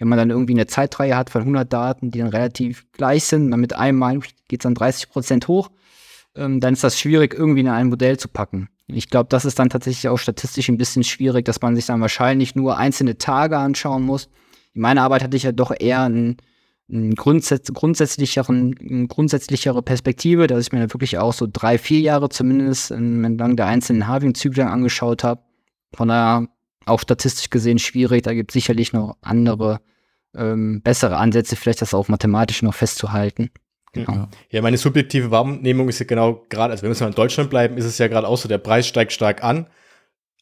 wenn man dann irgendwie eine Zeitreihe hat von 100 Daten, die dann relativ gleich sind, dann mit einmal geht es dann 30 Prozent hoch, ähm, dann ist das schwierig, irgendwie in ein Modell zu packen. Ich glaube, das ist dann tatsächlich auch statistisch ein bisschen schwierig, dass man sich dann wahrscheinlich nur einzelne Tage anschauen muss. In meiner Arbeit hatte ich ja doch eher einen, einen grundsätz grundsätzlicheren, eine grundsätzlichere Perspektive, dass ich mir dann wirklich auch so drei, vier Jahre zumindest entlang der einzelnen Halving-Zyklen angeschaut habe. Von daher auch statistisch gesehen schwierig. Da gibt es sicherlich noch andere, ähm, bessere Ansätze, vielleicht das auch mathematisch noch festzuhalten. Genau. Ja, meine subjektive Wahrnehmung ist ja genau gerade, also wenn wir mal in Deutschland bleiben, ist es ja gerade auch so, der Preis steigt stark an.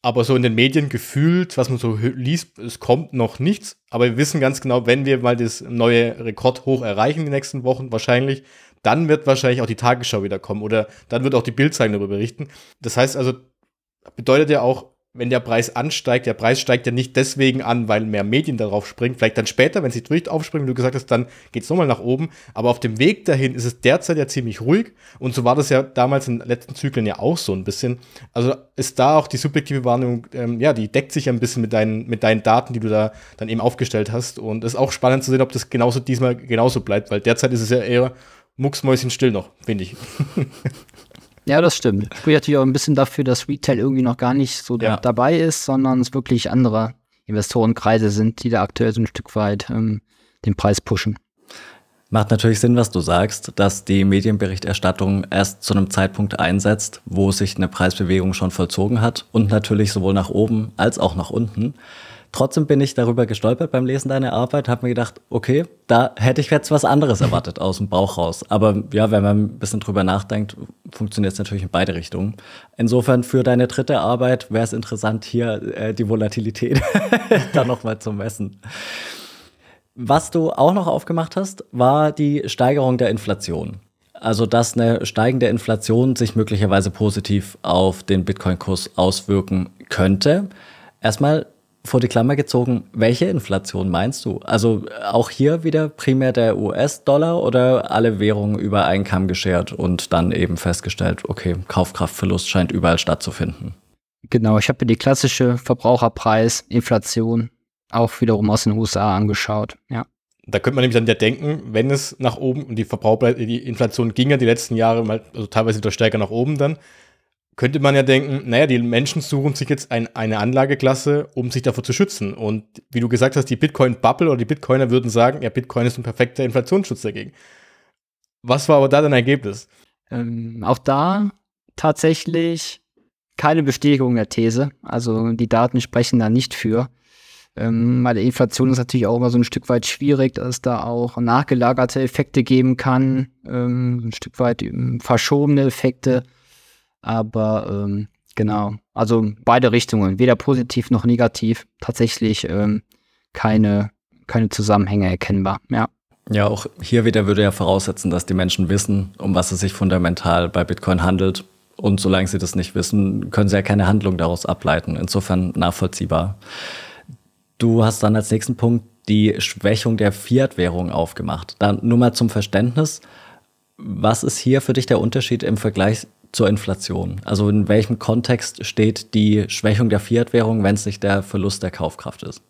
Aber so in den Medien gefühlt, was man so liest, es kommt noch nichts. Aber wir wissen ganz genau, wenn wir mal das neue Rekordhoch erreichen in den nächsten Wochen, wahrscheinlich, dann wird wahrscheinlich auch die Tagesschau wieder kommen oder dann wird auch die Bildzeitung darüber berichten. Das heißt also, bedeutet ja auch, wenn der Preis ansteigt, der Preis steigt ja nicht deswegen an, weil mehr Medien darauf springen. Vielleicht dann später, wenn sie durch aufspringen, wie du gesagt hast, dann geht es nochmal nach oben. Aber auf dem Weg dahin ist es derzeit ja ziemlich ruhig. Und so war das ja damals in den letzten Zyklen ja auch so ein bisschen. Also ist da auch die subjektive Wahrnehmung, ähm, ja, die deckt sich ein bisschen mit deinen, mit deinen Daten, die du da dann eben aufgestellt hast. Und es ist auch spannend zu sehen, ob das genauso diesmal genauso bleibt, weil derzeit ist es ja eher mucksmäuschen still noch, finde ich. Ja, das stimmt. Spricht natürlich auch ein bisschen dafür, dass Retail irgendwie noch gar nicht so ja. dabei ist, sondern es wirklich andere Investorenkreise sind, die da aktuell so ein Stück weit ähm, den Preis pushen. Macht natürlich Sinn, was du sagst, dass die Medienberichterstattung erst zu einem Zeitpunkt einsetzt, wo sich eine Preisbewegung schon vollzogen hat und natürlich sowohl nach oben als auch nach unten. Trotzdem bin ich darüber gestolpert beim Lesen deiner Arbeit, habe mir gedacht, okay, da hätte ich jetzt was anderes erwartet aus dem Bauch raus. Aber ja, wenn man ein bisschen drüber nachdenkt, funktioniert es natürlich in beide Richtungen. Insofern für deine dritte Arbeit wäre es interessant, hier äh, die Volatilität da nochmal zu messen. Was du auch noch aufgemacht hast, war die Steigerung der Inflation. Also, dass eine steigende Inflation sich möglicherweise positiv auf den Bitcoin-Kurs auswirken könnte. Erstmal vor die Klammer gezogen, welche Inflation meinst du? Also auch hier wieder primär der US-Dollar oder alle Währungen über einen Kamm geschert und dann eben festgestellt, okay, Kaufkraftverlust scheint überall stattzufinden. Genau, ich habe mir die klassische Verbraucherpreisinflation auch wiederum aus den USA angeschaut, ja. Da könnte man nämlich dann ja denken, wenn es nach oben und die Verbraucher, die Inflation ging ja die letzten Jahre mal, also teilweise wieder stärker nach oben dann, könnte man ja denken, naja, die Menschen suchen sich jetzt ein, eine Anlageklasse, um sich davor zu schützen. Und wie du gesagt hast, die Bitcoin-Bubble oder die Bitcoiner würden sagen, ja, Bitcoin ist ein perfekter Inflationsschutz dagegen. Was war aber da dein Ergebnis? Ähm, auch da tatsächlich keine Bestätigung der These. Also die Daten sprechen da nicht für. Ähm, bei Inflation ist natürlich auch immer so ein Stück weit schwierig, dass es da auch nachgelagerte Effekte geben kann, ähm, ein Stück weit ähm, verschobene Effekte. Aber ähm, genau, also beide Richtungen, weder positiv noch negativ, tatsächlich ähm, keine, keine Zusammenhänge erkennbar. Ja. Ja, auch hier wieder würde ja voraussetzen, dass die Menschen wissen, um was es sich fundamental bei Bitcoin handelt. Und solange sie das nicht wissen, können sie ja keine Handlung daraus ableiten. Insofern nachvollziehbar. Du hast dann als nächsten Punkt die Schwächung der Fiat-Währung aufgemacht. Dann nur mal zum Verständnis. Was ist hier für dich der Unterschied im Vergleich zur Inflation? Also in welchem Kontext steht die Schwächung der Fiat-Währung, wenn es nicht der Verlust der Kaufkraft ist?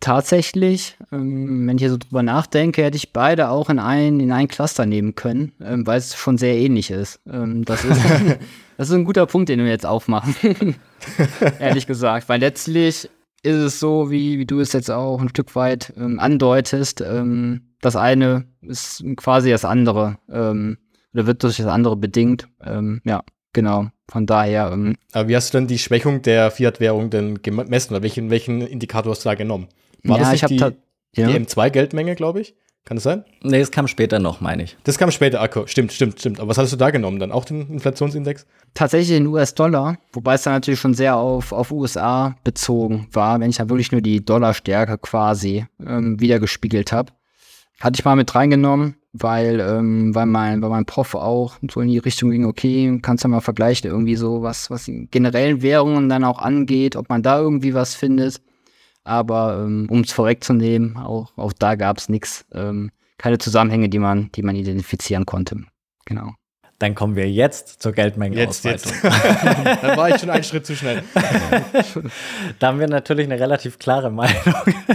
Tatsächlich, ähm, wenn ich hier so drüber nachdenke, hätte ich beide auch in ein, in ein Cluster nehmen können, ähm, weil es schon sehr ähnlich ist. Ähm, das, ist das ist ein guter Punkt, den wir jetzt aufmachen. Ehrlich gesagt, weil letztlich ist es so, wie, wie du es jetzt auch ein Stück weit ähm, andeutest. Ähm, das eine ist quasi das andere ähm, oder wird durch das andere bedingt. Ähm, ja, genau. Von daher. Ähm, Aber wie hast du denn die Schwächung der Fiat-Währung denn gemessen oder welchen, welchen Indikator hast du da genommen? War ja, das ich nicht habe die, ja. die M2-Geldmenge, glaube ich? Kann das sein? Nee, es kam später noch, meine ich. Das kam später, ah, stimmt, stimmt, stimmt. Aber was hast du da genommen dann? Auch den Inflationsindex? tatsächlich in US-Dollar, wobei es dann natürlich schon sehr auf, auf USA bezogen war, wenn ich da wirklich nur die Dollarstärke quasi ähm, wiedergespiegelt habe. Hatte ich mal mit reingenommen, weil, ähm, weil, mein, weil mein Prof auch so in die Richtung ging, okay, kannst du mal vergleichen, irgendwie so, was, was die generellen Währungen dann auch angeht, ob man da irgendwie was findet. Aber ähm, um es vorwegzunehmen, auch, auch da gab es nichts, ähm, keine Zusammenhänge, die man, die man identifizieren konnte. Genau. Dann kommen wir jetzt zur Jetzt, Geldmengenausweitung. jetzt. dann war ich schon einen Schritt zu schnell. Da haben wir natürlich eine relativ klare Meinung.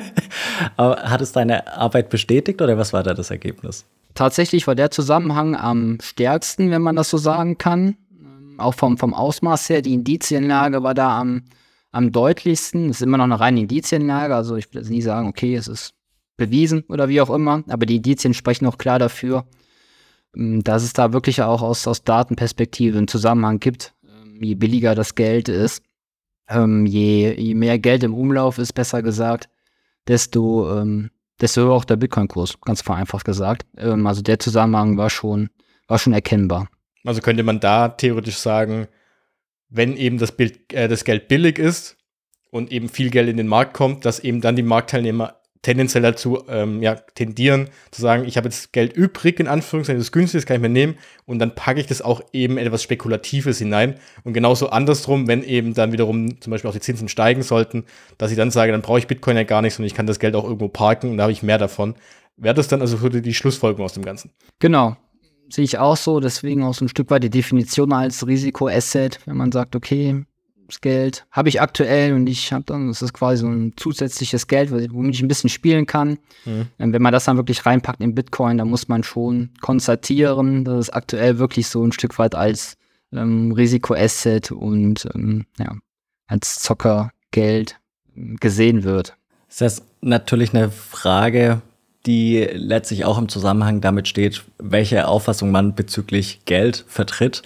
Aber hat es deine Arbeit bestätigt oder was war da das Ergebnis? Tatsächlich war der Zusammenhang am stärksten, wenn man das so sagen kann. Ähm, Auch vom, vom Ausmaß her, die Indizienlage war da am, am deutlichsten. Es ist immer noch eine reine Indizienlage, also ich will jetzt nie sagen, okay, es ist bewiesen oder wie auch immer, aber die Indizien sprechen auch klar dafür, dass es da wirklich auch aus, aus Datenperspektive einen Zusammenhang gibt. Ähm, Je billiger das Geld ist, ähm, je, je mehr Geld im Umlauf ist, besser gesagt, desto, ähm, desto höher auch der Bitcoin-Kurs, ganz vereinfacht gesagt. Ähm, also der Zusammenhang war schon, war schon erkennbar. Also könnte man da theoretisch sagen, wenn eben das, Bild, äh, das Geld billig ist und eben viel Geld in den Markt kommt, dass eben dann die Marktteilnehmer tendenziell dazu ähm, ja, tendieren, zu sagen, ich habe jetzt Geld übrig, in Anführungszeichen, das ist günstig, das kann ich mir nehmen, und dann packe ich das auch eben etwas Spekulatives hinein. Und genauso andersrum, wenn eben dann wiederum zum Beispiel auch die Zinsen steigen sollten, dass ich dann sage, dann brauche ich Bitcoin ja gar nicht, sondern ich kann das Geld auch irgendwo parken und da habe ich mehr davon. Wäre das dann also die Schlussfolgerung aus dem Ganzen? Genau. Sehe ich auch so, deswegen auch so ein Stück weit die Definition als Risikoasset, wenn man sagt, okay, das Geld habe ich aktuell und ich habe dann, das ist quasi so ein zusätzliches Geld, womit ich ein bisschen spielen kann. Mhm. Wenn man das dann wirklich reinpackt in Bitcoin, dann muss man schon konstatieren, dass es aktuell wirklich so ein Stück weit als ähm, Risikoasset und ähm, ja, als Zockergeld ähm, gesehen wird. Das ist natürlich eine Frage, die letztlich auch im Zusammenhang damit steht, welche Auffassung man bezüglich Geld vertritt.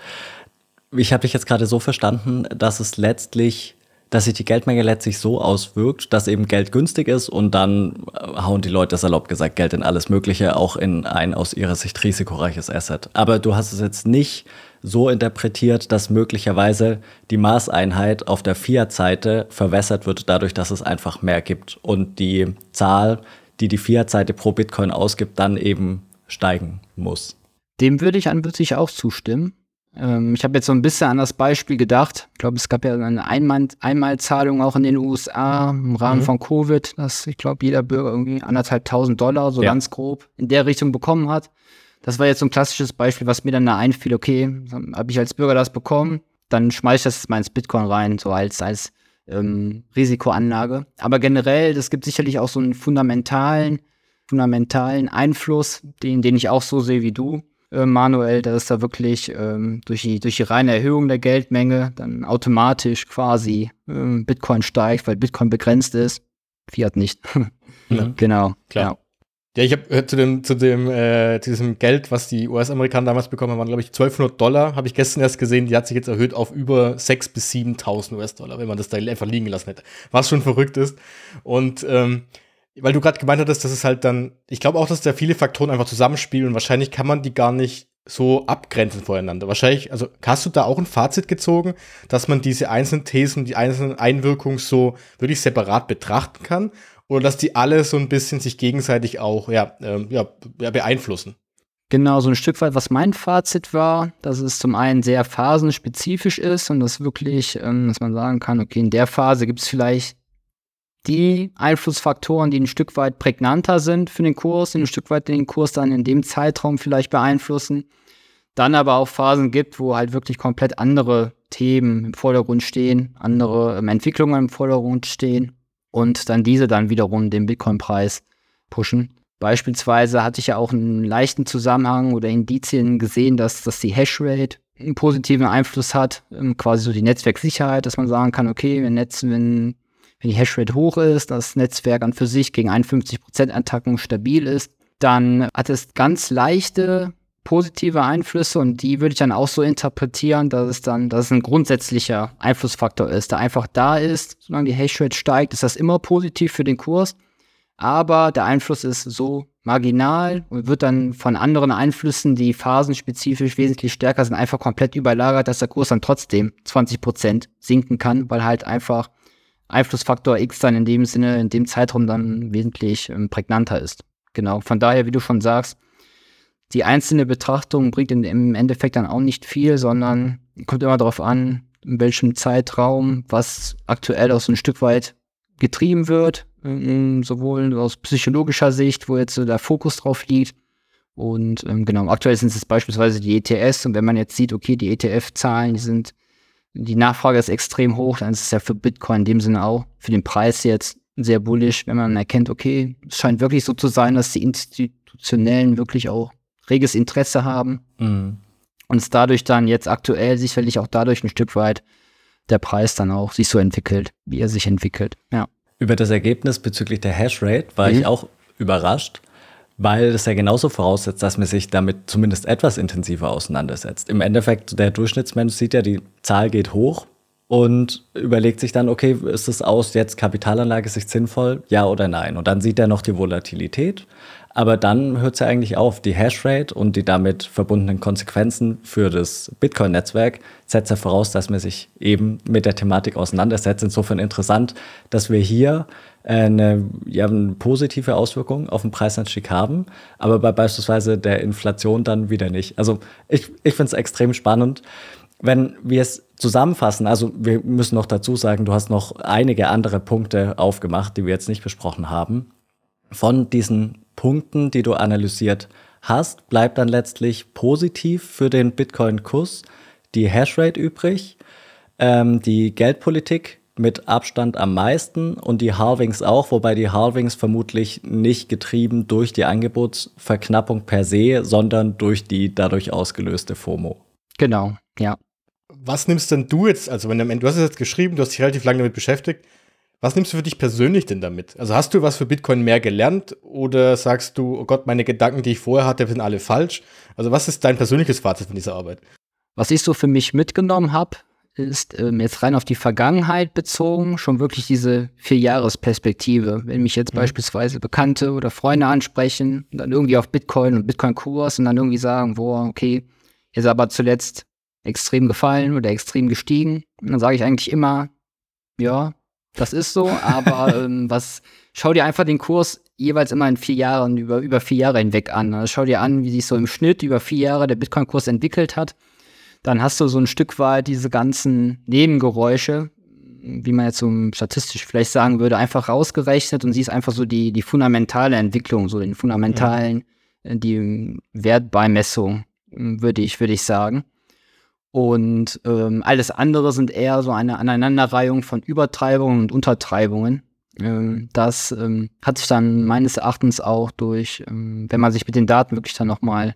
Ich habe dich jetzt gerade so verstanden, dass es letztlich, dass sich die Geldmenge letztlich so auswirkt, dass eben Geld günstig ist und dann äh, hauen die Leute salopp gesagt Geld in alles Mögliche, auch in ein aus ihrer Sicht risikoreiches Asset. Aber du hast es jetzt nicht so interpretiert, dass möglicherweise die Maßeinheit auf der Fiat-Seite verwässert wird, dadurch, dass es einfach mehr gibt und die Zahl, die die Fiat-Seite pro Bitcoin ausgibt, dann eben steigen muss. Dem würde ich an sich auch zustimmen. Ähm, ich habe jetzt so ein bisschen an das Beispiel gedacht. Ich glaube, es gab ja eine Einmal Einmalzahlung auch in den USA im Rahmen Mhm. von Covid, dass ich glaube, jeder Bürger irgendwie anderthalb tausend Dollar, so Ja. ganz grob, in der Richtung bekommen hat. Das war jetzt so ein klassisches Beispiel, was mir dann da einfiel, okay, habe ich als Bürger das bekommen, dann schmeiße ich das jetzt mal ins Bitcoin rein, so als, als ähm, Risikoanlage. Aber generell, das gibt sicherlich auch so einen fundamentalen, fundamentalen Einfluss, den, den ich auch so sehe wie du, äh, Manuel, dass da wirklich ähm, durch, die, durch die reine Erhöhung der Geldmenge dann automatisch quasi ähm, Bitcoin steigt, weil Bitcoin begrenzt ist. Fiat nicht. Ja. genau. Klar. Ja. Ja, ich habe äh, zu dem, zu dem, äh, zu diesem Geld, was die US-Amerikaner damals bekommen haben, waren, glaube ich, 1200 Dollar, habe ich gestern erst gesehen, die hat sich jetzt erhöht auf über 6.000 bis 7.000 US-Dollar, wenn man das da einfach liegen gelassen hätte. Was schon verrückt ist. Und ähm, weil du gerade gemeint hattest, dass es halt dann, ich glaube auch, dass da viele Faktoren einfach zusammenspielen und wahrscheinlich kann man die gar nicht so abgrenzen voneinander. Wahrscheinlich, also hast du da auch ein Fazit gezogen, dass man diese einzelnen Thesen, die einzelnen Einwirkungen so wirklich separat betrachten kann? Oder dass die alle so ein bisschen sich gegenseitig auch ja, ähm, ja, beeinflussen? Genau, so ein Stück weit, was mein Fazit war, dass es zum einen sehr phasenspezifisch ist und dass wirklich, ähm, dass man sagen kann, okay, in der Phase gibt es vielleicht die Einflussfaktoren, die ein Stück weit prägnanter sind für den Kurs, die ein Stück weit den Kurs dann in dem Zeitraum vielleicht beeinflussen. Dann aber auch Phasen gibt, wo halt wirklich komplett andere Themen im Vordergrund stehen, andere ähm, Entwicklungen im Vordergrund stehen und dann diese dann wiederum den Bitcoin-Preis pushen. Beispielsweise hatte ich ja auch einen leichten Zusammenhang oder Indizien gesehen, dass, dass die Hashrate einen positiven Einfluss hat, ähm, quasi so die Netzwerksicherheit, dass man sagen kann, okay, wenn, Netz, wenn wenn die Hashrate hoch ist, das Netzwerk an für sich gegen 51% Attacken stabil ist, dann hat es ganz leichte positive Einflüsse und die würde ich dann auch so interpretieren, dass es dann, dass es ein grundsätzlicher Einflussfaktor ist, der einfach da ist. Solange die Hashrate steigt, ist das immer positiv für den Kurs. Aber der Einfluss ist so marginal und wird dann von anderen Einflüssen, die phasenspezifisch wesentlich stärker sind, einfach komplett überlagert, dass der Kurs dann trotzdem 20% sinken kann, weil halt einfach Einflussfaktor X dann in dem Sinne, in dem Zeitraum dann wesentlich ähm, prägnanter ist. Genau. Von daher, wie du schon sagst, die einzelne Betrachtung bringt in, im Endeffekt dann auch nicht viel, sondern kommt immer darauf an, in welchem Zeitraum, was aktuell auch so ein Stück weit getrieben wird, ähm, sowohl aus psychologischer Sicht, wo jetzt so der Fokus drauf liegt. Und ähm, genau, aktuell sind es beispielsweise die ETS. Und wenn man jetzt sieht, okay, die ETF-Zahlen, sind die Nachfrage ist extrem hoch, dann ist es ja für Bitcoin in dem Sinne auch für den Preis jetzt sehr bullisch, wenn man erkennt, okay, es scheint wirklich so zu sein, dass die Institutionellen wirklich auch reges Interesse haben mhm. und es dadurch dann jetzt aktuell sicherlich auch dadurch ein Stück weit der Preis dann auch sich so entwickelt, wie er sich entwickelt. Ja. Über das Ergebnis bezüglich der Hashrate war mhm. ich auch überrascht. Weil es ja genauso voraussetzt, dass man sich damit zumindest etwas intensiver auseinandersetzt. Im Endeffekt, der Durchschnittsmensch sieht ja, die Zahl geht hoch und überlegt sich dann, okay, ist es aus jetzt Kapitalanlage sich sinnvoll, ja oder nein? Und dann sieht er noch die Volatilität, aber dann hört es ja eigentlich auf. Die Hashrate und die damit verbundenen Konsequenzen für das Bitcoin-Netzwerk setzt ja voraus, dass man sich eben mit der Thematik auseinandersetzt. Insofern interessant, dass wir hier eine, ja, eine positive Auswirkung auf den Preisanstieg haben, aber bei beispielsweise der Inflation dann wieder nicht. Also ich, ich finde es extrem spannend. Wenn wir es zusammenfassen, also wir müssen noch dazu sagen, du hast noch einige andere Punkte aufgemacht, die wir jetzt nicht besprochen haben. Von diesen Punkten, die du analysiert hast, bleibt dann letztlich positiv für den Bitcoin-Kurs die Hashrate übrig, ähm, die Geldpolitik mit Abstand am meisten und die Halvings auch, wobei die Halvings vermutlich nicht getrieben durch die Angebotsverknappung per se, sondern durch die dadurch ausgelöste FOMO. Genau, ja. Was nimmst denn du jetzt, also wenn du, du hast es jetzt geschrieben, du hast dich relativ lange damit beschäftigt, was nimmst du für dich persönlich denn damit? Also hast du was für Bitcoin mehr gelernt oder sagst du, oh Gott, meine Gedanken, die ich vorher hatte, sind alle falsch? Also was ist dein persönliches Fazit von dieser Arbeit? Was ich so für mich mitgenommen habe, ist ähm, jetzt rein auf die Vergangenheit bezogen, schon wirklich diese Vierjahresperspektive. Wenn mich jetzt mhm. beispielsweise Bekannte oder Freunde ansprechen, dann irgendwie auf Bitcoin und Bitcoin-Kurs und dann irgendwie sagen, boah, okay, ist aber zuletzt extrem gefallen oder extrem gestiegen. Und dann sage ich eigentlich immer, ja, das ist so, aber ähm, was, schau dir einfach den Kurs jeweils immer in vier Jahren, über, über vier Jahre hinweg an. Also schau dir an, wie sich so im Schnitt über vier Jahre der Bitcoin-Kurs entwickelt hat dann hast du so ein Stück weit diese ganzen Nebengeräusche, wie man jetzt so statistisch vielleicht sagen würde, einfach rausgerechnet und siehst einfach so die, die fundamentale Entwicklung, so den fundamentalen, ja. die Wertbeimessung, würde ich, würde ich sagen. Und ähm, alles andere sind eher so eine Aneinanderreihung von Übertreibungen und Untertreibungen. Ähm, das ähm, hat sich dann meines Erachtens auch durch, ähm, wenn man sich mit den Daten wirklich dann nochmal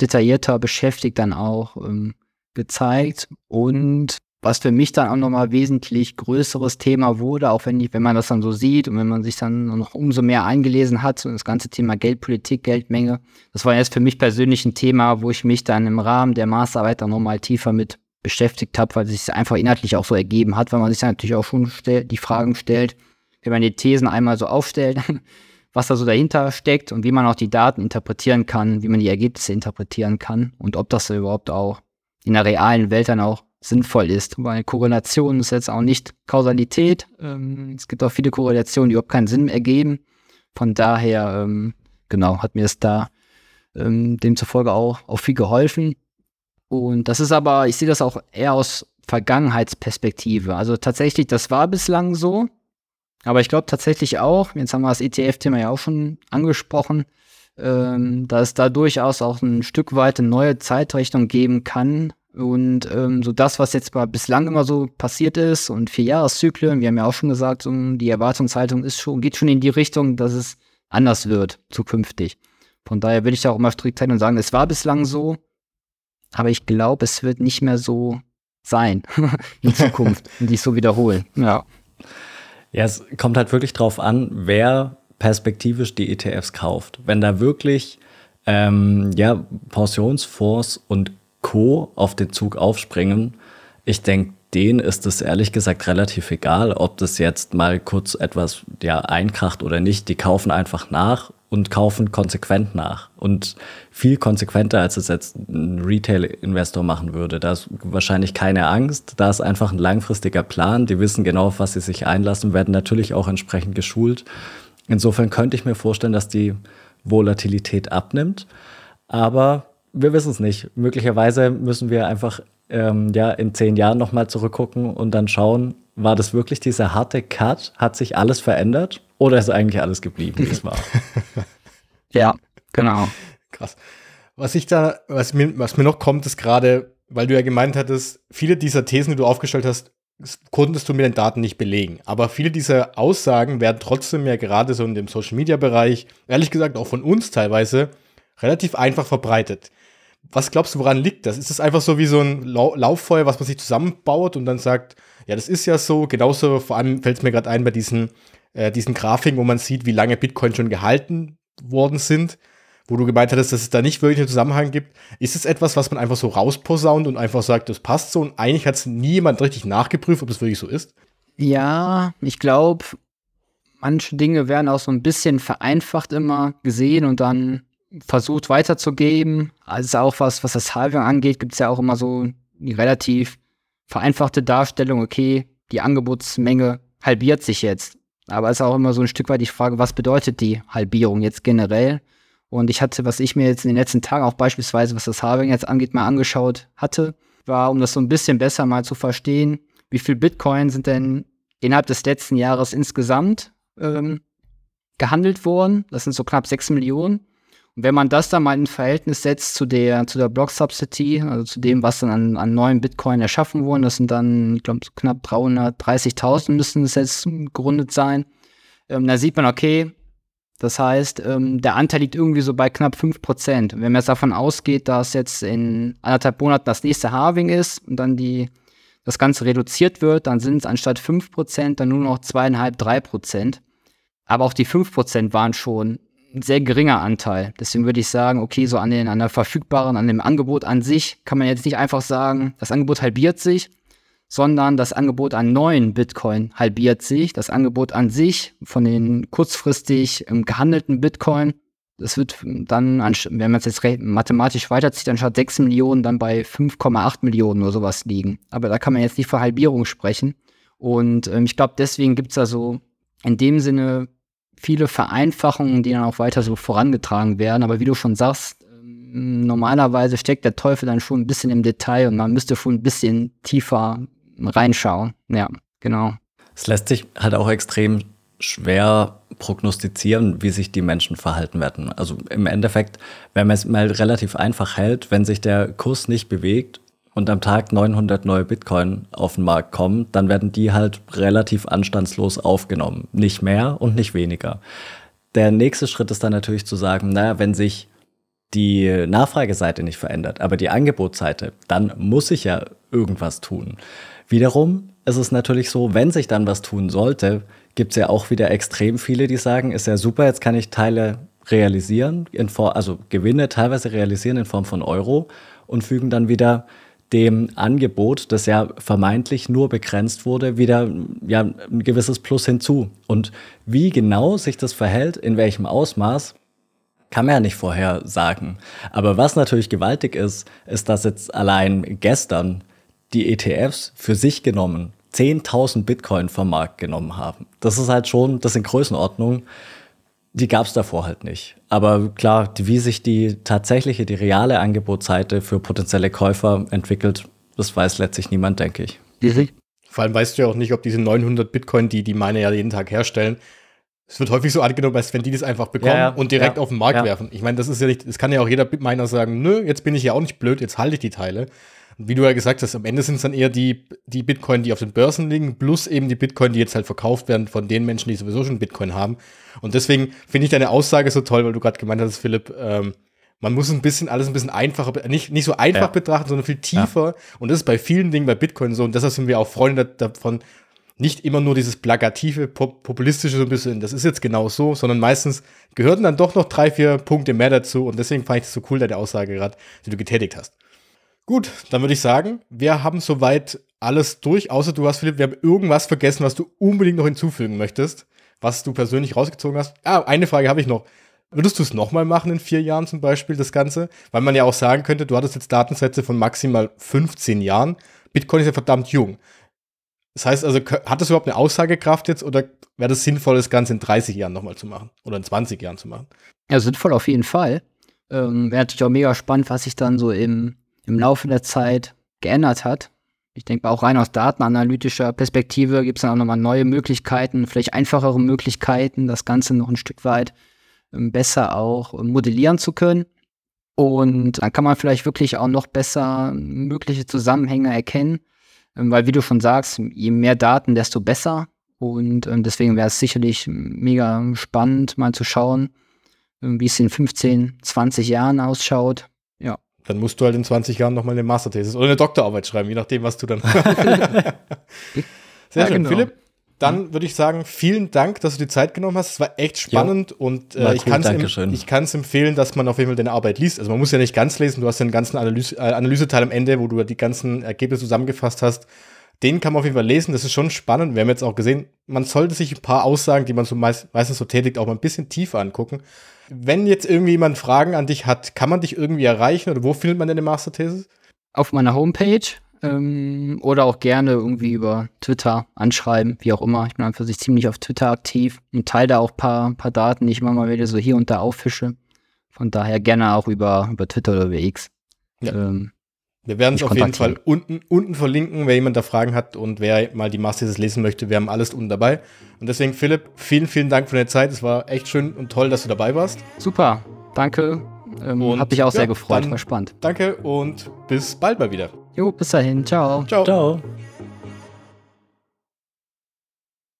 detaillierter beschäftigt, dann auch ähm, gezeigt. Und was für mich dann auch nochmal wesentlich größeres Thema wurde, auch wenn, die, wenn man das dann so sieht und wenn man sich dann noch umso mehr eingelesen hat, so das ganze Thema Geldpolitik, Geldmenge. Das war jetzt für mich persönlich ein Thema, wo ich mich dann im Rahmen der Masterarbeit dann nochmal tiefer mit beschäftigt habe, weil es sich einfach inhaltlich auch so ergeben hat, weil man sich dann natürlich auch schon die Fragen stellt, wenn man die Thesen einmal so aufstellt, was da so dahinter steckt und wie man auch die Daten interpretieren kann, wie man die Ergebnisse interpretieren kann und ob das überhaupt auch in der realen Welt dann auch sinnvoll ist, weil Korrelation ist jetzt auch nicht Kausalität. Ähm, es gibt auch viele Korrelationen, die überhaupt keinen Sinn ergeben. Von daher, ähm, genau, hat mir es da ähm, demzufolge auch, auch viel geholfen. Und das ist aber, ich sehe das auch eher aus Vergangenheitsperspektive. Also tatsächlich, das war bislang so. Aber ich glaube tatsächlich auch, jetzt haben wir das ETF-Thema ja auch schon angesprochen, ähm, dass es da durchaus auch ein Stück weit eine neue Zeitrechnung geben kann, und ähm, so das, was jetzt mal bislang immer so passiert ist und vier Jahreszyklen, wir haben ja auch schon gesagt, so, die Erwartungshaltung ist schon, geht schon in die Richtung, dass es anders wird zukünftig. Von daher will ich da auch immer strikt sein und sagen, es war bislang so, aber ich glaube, es wird nicht mehr so sein in Zukunft und sich so wiederholen. Ja. Ja, es kommt halt wirklich drauf an, wer perspektivisch die ETFs kauft. Wenn da wirklich ähm, ja, Pensionsfonds und Co. auf den Zug aufspringen. Ich denke, denen ist es ehrlich gesagt relativ egal, ob das jetzt mal kurz etwas ja, einkracht oder nicht. Die kaufen einfach nach und kaufen konsequent nach. Und viel konsequenter, als es jetzt ein Retail-Investor machen würde. Da ist wahrscheinlich keine Angst. Da ist einfach ein langfristiger Plan. Die wissen genau, auf was sie sich einlassen, werden natürlich auch entsprechend geschult. Insofern könnte ich mir vorstellen, dass die Volatilität abnimmt. Aber wir wissen es nicht. Möglicherweise müssen wir einfach ähm, ja, in zehn Jahren nochmal zurückgucken und dann schauen, war das wirklich dieser harte Cut? Hat sich alles verändert oder ist eigentlich alles geblieben, wie es war? ja, genau. Krass. Was ich da, was mir, was mir noch kommt, ist gerade, weil du ja gemeint hattest, viele dieser Thesen, die du aufgestellt hast, konntest du mit den Daten nicht belegen. Aber viele dieser Aussagen werden trotzdem ja gerade so in dem Social Media Bereich, ehrlich gesagt auch von uns teilweise, relativ einfach verbreitet. Was glaubst du, woran liegt das? Ist es einfach so wie so ein Lau Lauffeuer, was man sich zusammenbaut und dann sagt, ja, das ist ja so. Genauso, vor allem fällt es mir gerade ein bei diesen, äh, diesen Grafiken, wo man sieht, wie lange Bitcoin schon gehalten worden sind, wo du gemeint hattest, dass es da nicht wirklich einen Zusammenhang gibt. Ist es etwas, was man einfach so rausposaunt und einfach sagt, das passt so und eigentlich hat es nie jemand richtig nachgeprüft, ob es wirklich so ist? Ja, ich glaube, manche Dinge werden auch so ein bisschen vereinfacht immer gesehen und dann versucht weiterzugeben. Also auch was, was das Halving angeht, gibt es ja auch immer so die relativ vereinfachte Darstellung, okay, die Angebotsmenge halbiert sich jetzt. Aber es ist auch immer so ein Stück weit die Frage, was bedeutet die Halbierung jetzt generell? Und ich hatte, was ich mir jetzt in den letzten Tagen auch beispielsweise, was das Halving jetzt angeht, mal angeschaut hatte, war, um das so ein bisschen besser mal zu verstehen, wie viel Bitcoin sind denn innerhalb des letzten Jahres insgesamt ähm, gehandelt worden? Das sind so knapp sechs Millionen. Und wenn man das dann mal in Verhältnis setzt zu der, zu der Block Subsidy, also zu dem, was dann an, an neuen Bitcoin erschaffen wurden, das sind dann, ich glaube, knapp 330.000 müssten es jetzt gerundet sein, ähm, da sieht man, okay, das heißt, ähm, der Anteil liegt irgendwie so bei knapp 5%. Und wenn man jetzt davon ausgeht, dass jetzt in anderthalb Monaten das nächste Halving ist und dann die, das Ganze reduziert wird, dann sind es anstatt 5% dann nur noch 2,5, 3%. Aber auch die 5% waren schon ein sehr geringer Anteil. Deswegen würde ich sagen, okay, so an, den, an der verfügbaren, an dem Angebot an sich kann man jetzt nicht einfach sagen, das Angebot halbiert sich, sondern das Angebot an neuen Bitcoin halbiert sich. Das Angebot an sich von den kurzfristig ähm, gehandelten Bitcoin, das wird dann, wenn man es jetzt mathematisch weiterzieht, anstatt 6 Millionen dann bei 5,8 Millionen oder sowas liegen. Aber da kann man jetzt nicht von Halbierung sprechen. Und ähm, ich glaube, deswegen gibt es da so in dem Sinne viele Vereinfachungen, die dann auch weiter so vorangetragen werden. Aber wie du schon sagst, ähm, normalerweise steckt der Teufel dann schon ein bisschen im Detail und man müsste schon ein bisschen tiefer reinschauen. Ja, genau. Es lässt sich halt auch extrem schwer prognostizieren, wie sich die Menschen verhalten werden. Also im Endeffekt, wenn man es mal relativ einfach hält, wenn sich der Kurs nicht bewegt und am Tag 900 neue Bitcoin auf den Markt kommen, dann werden die halt relativ anstandslos aufgenommen. Nicht mehr und nicht weniger. Der nächste Schritt ist dann natürlich zu sagen, naja, wenn sich die Nachfrageseite nicht verändert, aber die Angebotsseite, dann muss sich ja irgendwas tun. Wiederum ist es natürlich so, wenn sich dann was tun sollte, gibt es ja auch wieder extrem viele, die sagen, ist ja super, jetzt kann ich Teile realisieren, Form, also Gewinne teilweise realisieren in Form von Euro und fügen dann wieder dem Angebot, das ja vermeintlich nur begrenzt wurde, wieder ja, ein gewisses Plus hinzu. Und wie genau sich das verhält, in welchem Ausmaß, kann man ja nicht vorher sagen. Aber was natürlich gewaltig ist, ist, dass jetzt allein gestern die ETFs für sich genommen 10.000 Bitcoin vom Markt genommen haben. Das ist halt schon, das sind Größenordnungen, die gab es davor halt nicht. Aber klar, wie sich die tatsächliche, die reale Angebotsseite für potenzielle Käufer entwickelt, das weiß letztlich niemand, denke ich. Vor allem weißt du ja auch nicht, ob diese 900 Bitcoin, die die Miner ja jeden Tag herstellen, es wird häufig so angenommen, als wenn die das einfach bekommen Ja, ja, und direkt ja, auf den Markt ja. werfen. Ich meine, das ist ja nicht, das kann ja auch jeder Miner sagen, nö, jetzt bin ich ja auch nicht blöd, jetzt halte ich die Teile. Und wie du ja gesagt hast, am Ende sind es dann eher die, die Bitcoin, die auf den Börsen liegen, plus eben die Bitcoin, die jetzt halt verkauft werden von den Menschen, die sowieso schon Bitcoin haben. Und deswegen finde ich deine Aussage so toll, weil du gerade gemeint hast, Philipp, ähm, man muss ein bisschen alles ein bisschen einfacher, nicht, nicht so einfach Ja. betrachten, sondern viel tiefer. Und das ist bei vielen Dingen bei Bitcoin so. Und deshalb sind wir auch Freunde davon, nicht immer nur dieses plakative, pop populistische so ein bisschen, das ist jetzt genau so, sondern meistens gehörten dann doch noch drei, vier Punkte mehr dazu. Und deswegen fand ich das so cool, deine Aussage gerade, die du getätigt hast. Gut, dann würde ich sagen, wir haben soweit alles durch, außer du hast, Philipp, wir haben irgendwas vergessen, was du unbedingt noch hinzufügen möchtest, was du persönlich rausgezogen hast. Ah, eine Frage habe ich noch. Würdest du es nochmal machen in vier Jahren zum Beispiel, das Ganze? Weil man ja auch sagen könnte, du hattest jetzt Datensätze von maximal 15 Jahren. Bitcoin ist ja verdammt jung. Das heißt also, hat das überhaupt eine Aussagekraft jetzt oder wäre das sinnvoll, das Ganze in 30 Jahren nochmal zu machen? Oder in 20 Jahren zu machen? Ja, sinnvoll auf jeden Fall. Ähm, Wäre natürlich auch mega spannend, was sich dann so im, im Laufe der Zeit geändert hat. Ich denke auch rein aus datenanalytischer Perspektive gibt es dann auch nochmal neue Möglichkeiten, vielleicht einfachere Möglichkeiten, das Ganze noch ein Stück weit ähm, besser auch ähm, modellieren zu können. Und dann kann man vielleicht wirklich auch noch besser mögliche Zusammenhänge erkennen, ähm, weil wie du schon sagst, je mehr Daten, desto besser. Und deswegen wäre es sicherlich mega spannend, mal zu schauen, wie es in 15, 20 Jahren ausschaut. Ja. Dann musst du halt in 20 Jahren nochmal eine Masterthesis oder eine Doktorarbeit schreiben, je nachdem, was du dann. Sehr Ja, schön, genau. Philipp. Dann würde ich sagen, vielen Dank, dass du die Zeit genommen hast. Es war echt spannend und war äh, ich kann es empfehlen, dass man auf jeden Fall deine Arbeit liest. Also man muss ja nicht ganz lesen, du hast ja einen ganzen Analyse, äh, Analyseteil am Ende, wo du die ganzen Ergebnisse zusammengefasst hast. Den kann man auf jeden Fall lesen, das ist schon spannend. Wir haben jetzt auch gesehen, man sollte sich ein paar Aussagen, die man so meist, meistens so tätigt, auch mal ein bisschen tiefer angucken. Wenn jetzt irgendwie jemand Fragen an dich hat, kann man dich irgendwie erreichen oder wo findet man deine Masterthesis? Auf meiner Homepage ähm, oder auch gerne irgendwie über Twitter anschreiben, wie auch immer. Ich bin einfach sich ziemlich auf Twitter aktiv und teile da auch ein paar, paar Daten, die ich immer mal wieder so hier und da auffische. Von daher gerne auch über, über Twitter oder über X. Ja. Ähm, Wir werden es auf jeden Fall unten, unten verlinken, wer jemand da Fragen hat und wer mal die Masterthesis lesen möchte. Wir haben alles unten dabei. Und deswegen, Philipp, vielen, vielen Dank für deine Zeit. Es war echt schön und toll, dass du dabei warst. super, danke. Ähm, Und hat mich auch ja, sehr gefreut, dann- war spannend. Danke und bis bald mal wieder. Jo, bis dahin, ciao. Ciao. Ciao.